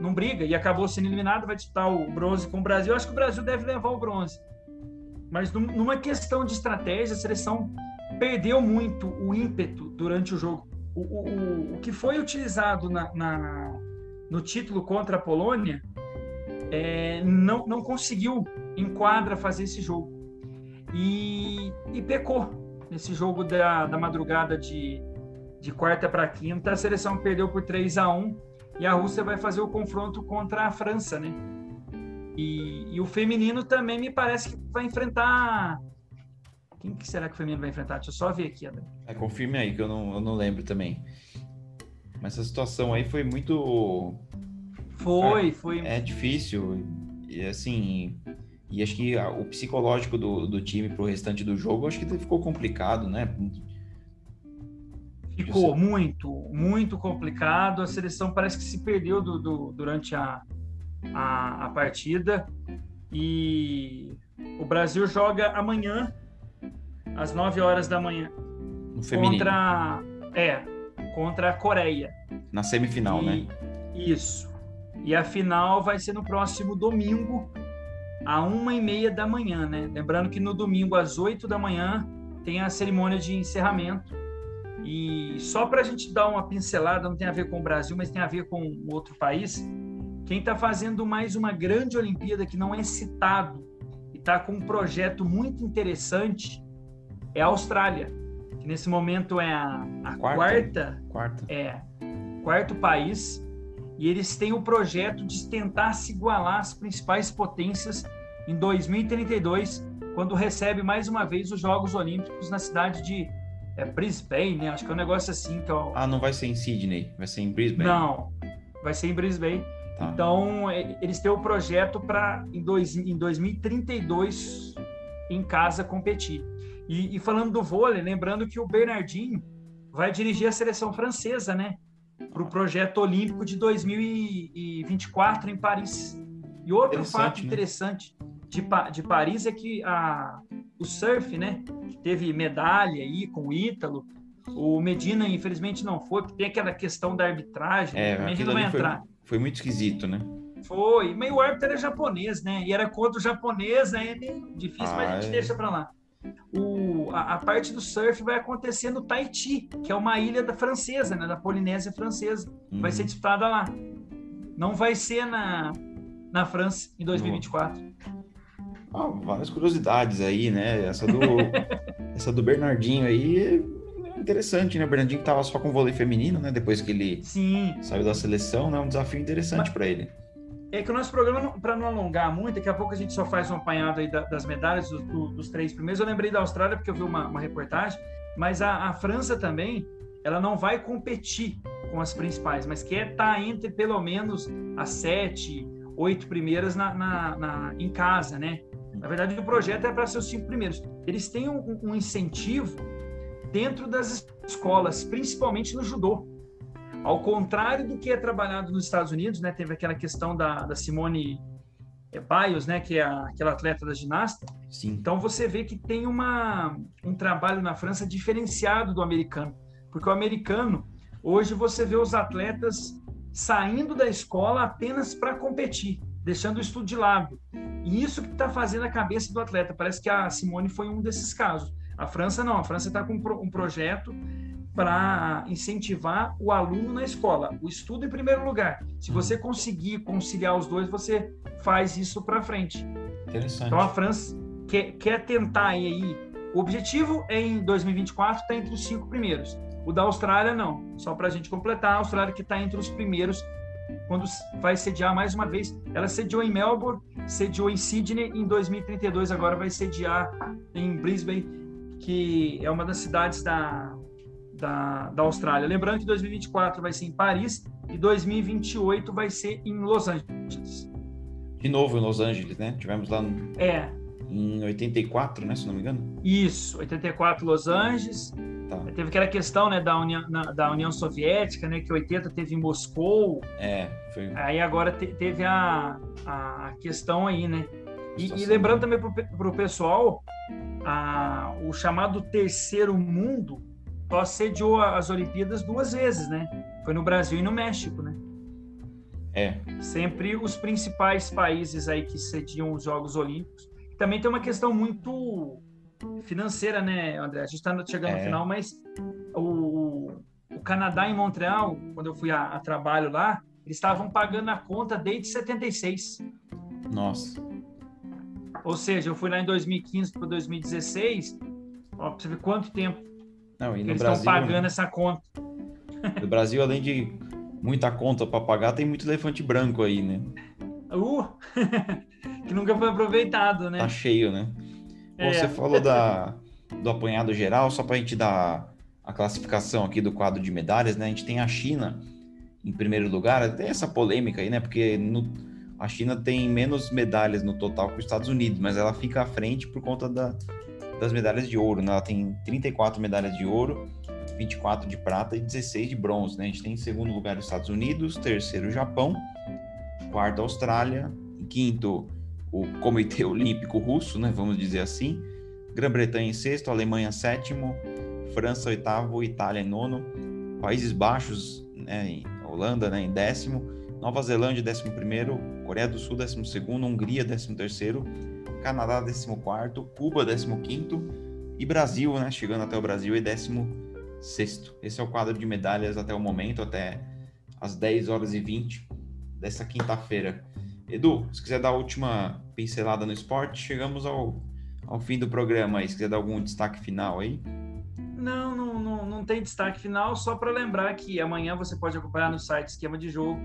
não briga e acabou sendo eliminado, vai disputar o bronze com o Brasil. Acho que o Brasil deve levar o bronze. Mas numa questão de estratégia, a seleção perdeu muito o ímpeto durante o jogo. O, o, o que foi utilizado na, na, no título contra a Polônia é, não, não conseguiu em quadra fazer esse jogo. E, e pecou nesse jogo da, da madrugada de, de quarta para quinta. A seleção perdeu por 3 a 1 e a Rússia vai fazer o confronto contra a França, né? E, e o feminino também me parece que vai enfrentar. Quem que será que o feminino vai enfrentar? Deixa eu só ver aqui, André. É, confirme aí, que eu não, eu não lembro também. Mas essa situação aí foi muito. Foi, é, foi. É difícil. E assim. E acho que o psicológico do, do time pro restante do jogo, acho que ficou complicado, né? Ficou muito, muito complicado. A seleção parece que se perdeu do, do, durante a, a, a, partida. E o Brasil joga amanhã, às 9 horas da manhã. No feminino. Contra, é, contra a Coreia. Na semifinal, e, né? Isso. E a final vai ser no próximo domingo, à uma e meia da manhã, né? Lembrando que no domingo, às 8 da manhã, tem a cerimônia de encerramento e só para a gente dar uma pincelada, não tem a ver com o Brasil, mas tem a ver com outro país, Quem está fazendo mais uma grande Olimpíada que não é citado e está com um projeto muito interessante é a Austrália, que nesse momento é a, a quarta, quarta, quarta, é quarto país e eles têm o projeto de tentar se igualar às principais potências em 2032, quando recebe mais uma vez os Jogos Olímpicos na cidade de é, Brisbane, né? Acho que é um negócio assim que é o... Ah, não vai ser em Sydney, vai ser em Brisbane. Não, vai ser em Brisbane. Tá. Então, eles têm o projeto para em, em 2032 em casa competir. E, e, falando do vôlei, lembrando que o Bernardinho vai dirigir a seleção francesa, né? Para o projeto olímpico de 2024 em Paris. E outro fato né? interessante de, de Paris é que a, o surf, né? Teve medalha aí com o Ítalo. O Medina, infelizmente, não foi, porque tem aquela questão da arbitragem. É, né? Medina vai entrar. Foi muito esquisito, né? Foi, mas o árbitro era japonês, né? E era contra o japonês, né? É difícil, ah, mas a gente é. deixa para lá. O, a, a, parte do surf vai acontecer no Tahiti, que é uma ilha da francesa, né? Da Polinésia francesa. Uhum. Vai ser disputada lá. Não vai ser na, na França em 2024. Ah, várias curiosidades aí, né? Essa do, essa do Bernardinho aí interessante, né? O Bernardinho tava só com vôlei feminino, né? Depois que ele Sim. saiu da seleção, né? Um desafio interessante para ele. É que o nosso programa, para não alongar muito, daqui a pouco a gente só faz um apanhado aí das medalhas dos, dos três primeiros. Eu lembrei da Austrália porque eu vi uma, uma reportagem, mas a, a, França também, ela não vai competir com as principais, mas quer estar tá entre pelo menos as sete, oito primeiras na, na, na em casa, né? Na verdade, o projeto é para ser os cinco primeiros. Eles têm um, um incentivo dentro das escolas, principalmente no judô. Ao contrário do que é trabalhado nos Estados Unidos, né, teve aquela questão da, da Simone Biles, né, que é a, aquela atleta da ginasta. Sim. Então você vê que tem uma, um trabalho na França diferenciado do americano, porque o americano hoje você vê os atletas saindo da escola apenas para competir, deixando o estudo de lado. E isso que está fazendo a cabeça do atleta. Parece que a Simone foi um desses casos. A França não, a França está com um projeto para incentivar o aluno na escola, o estudo em primeiro lugar. Se você conseguir conciliar os dois, você faz isso para frente. Interessante. Então a França quer, quer tentar aí, o objetivo é em 2024 estar tá entre os cinco primeiros. O da Austrália não. Só para a gente completar, a Austrália que está entre os primeiros quando vai sediar mais uma vez. Ela sediou em Melbourne, sediou em Sydney, em 2032 agora vai sediar em Brisbane que é uma das cidades da, da, da Austrália. Lembrando que 2024 vai ser em Paris e 2028 vai ser em Los Angeles. De novo em Los Angeles, né? Tivemos lá no... É. em 84, né? Se não me engano. Isso, 84 Los Angeles. Tá. Teve aquela questão né, da, União, na, da União Soviética, né? Que 80 teve em Moscou. É, foi. Aí agora te, teve a, a questão aí, né? E, e lembrando também para o pessoal, a, o chamado terceiro mundo só sediou as Olimpíadas duas vezes, né? Foi no Brasil e no México, né? É. Sempre os principais países aí que sediam os Jogos Olímpicos. Também tem uma questão muito financeira, né, André? A gente está chegando é. no final, mas o, o Canadá em Montreal, quando eu fui a, a trabalho lá, eles estavam pagando a conta desde 76. Nossa. Ou seja, eu fui lá em 2015 para 2016, ó, pra você ver quanto tempo Não, e eles Brasil, estão pagando né? essa conta. No Brasil, além de muita conta para pagar, tem muito elefante branco aí, né? Uh! que nunca foi aproveitado, né? Tá cheio, né? É. Você falou da, do apanhado geral, só para a gente dar a classificação aqui do quadro de medalhas, né? A gente tem a China em primeiro lugar, tem essa polêmica aí, né? Porque no, a China tem menos medalhas no total que os Estados Unidos, mas ela fica à frente por conta da, das medalhas de ouro. Né? Ela tem 34 medalhas de ouro, 24 de prata e 16 de bronze. Né? A gente tem em segundo lugar os Estados Unidos, terceiro o Japão, quarto a Austrália, em quinto o Comitê Olímpico Russo, né? vamos dizer assim, Grã-Bretanha em sexto, Alemanha sétimo, França oitavo, Itália em nono, Países Baixos, né? Holanda né? em décimo, Nova Zelândia, 11, Coreia do Sul, 12, Hungria, 13, Canadá, 14, Cuba, 15 e Brasil, né? Chegando até o Brasil, é 16. Esse é o quadro de medalhas até o momento, até as 10 horas e 20 dessa quinta-feira. Edu, se quiser dar a última pincelada no esporte, chegamos ao, ao fim do programa aí. Se quiser dar algum destaque final aí. Não, não, não, não tem destaque final, só para lembrar que amanhã você pode acompanhar no site Esquema de Jogo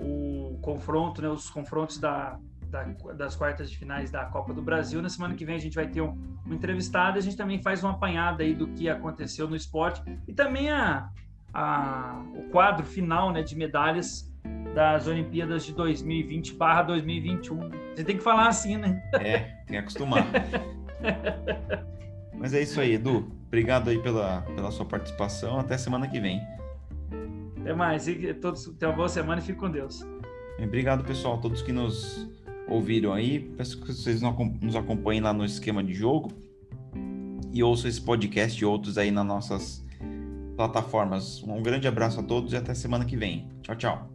o confronto, né, os confrontos da, da, das quartas de finais da Copa do Brasil. Na semana que vem a gente vai ter um, um entrevistado, a gente também faz uma apanhada aí do que aconteceu no esporte e também a, a, o quadro final né, de medalhas das Olimpíadas de 2020 barra 2021. Você tem que falar assim, né? É, tem que acostumar. Mas é isso aí, Edu. Obrigado aí pela, pela sua participação. Até semana que vem. Até mais. E todos, tenham uma boa semana e fique com Deus. Obrigado, pessoal. Todos que nos ouviram aí. Peço que vocês nos acompanhem lá no esquema de jogo e ouçam esse podcast e outros aí nas nossas plataformas. Um grande abraço a todos e até semana que vem. Tchau, tchau.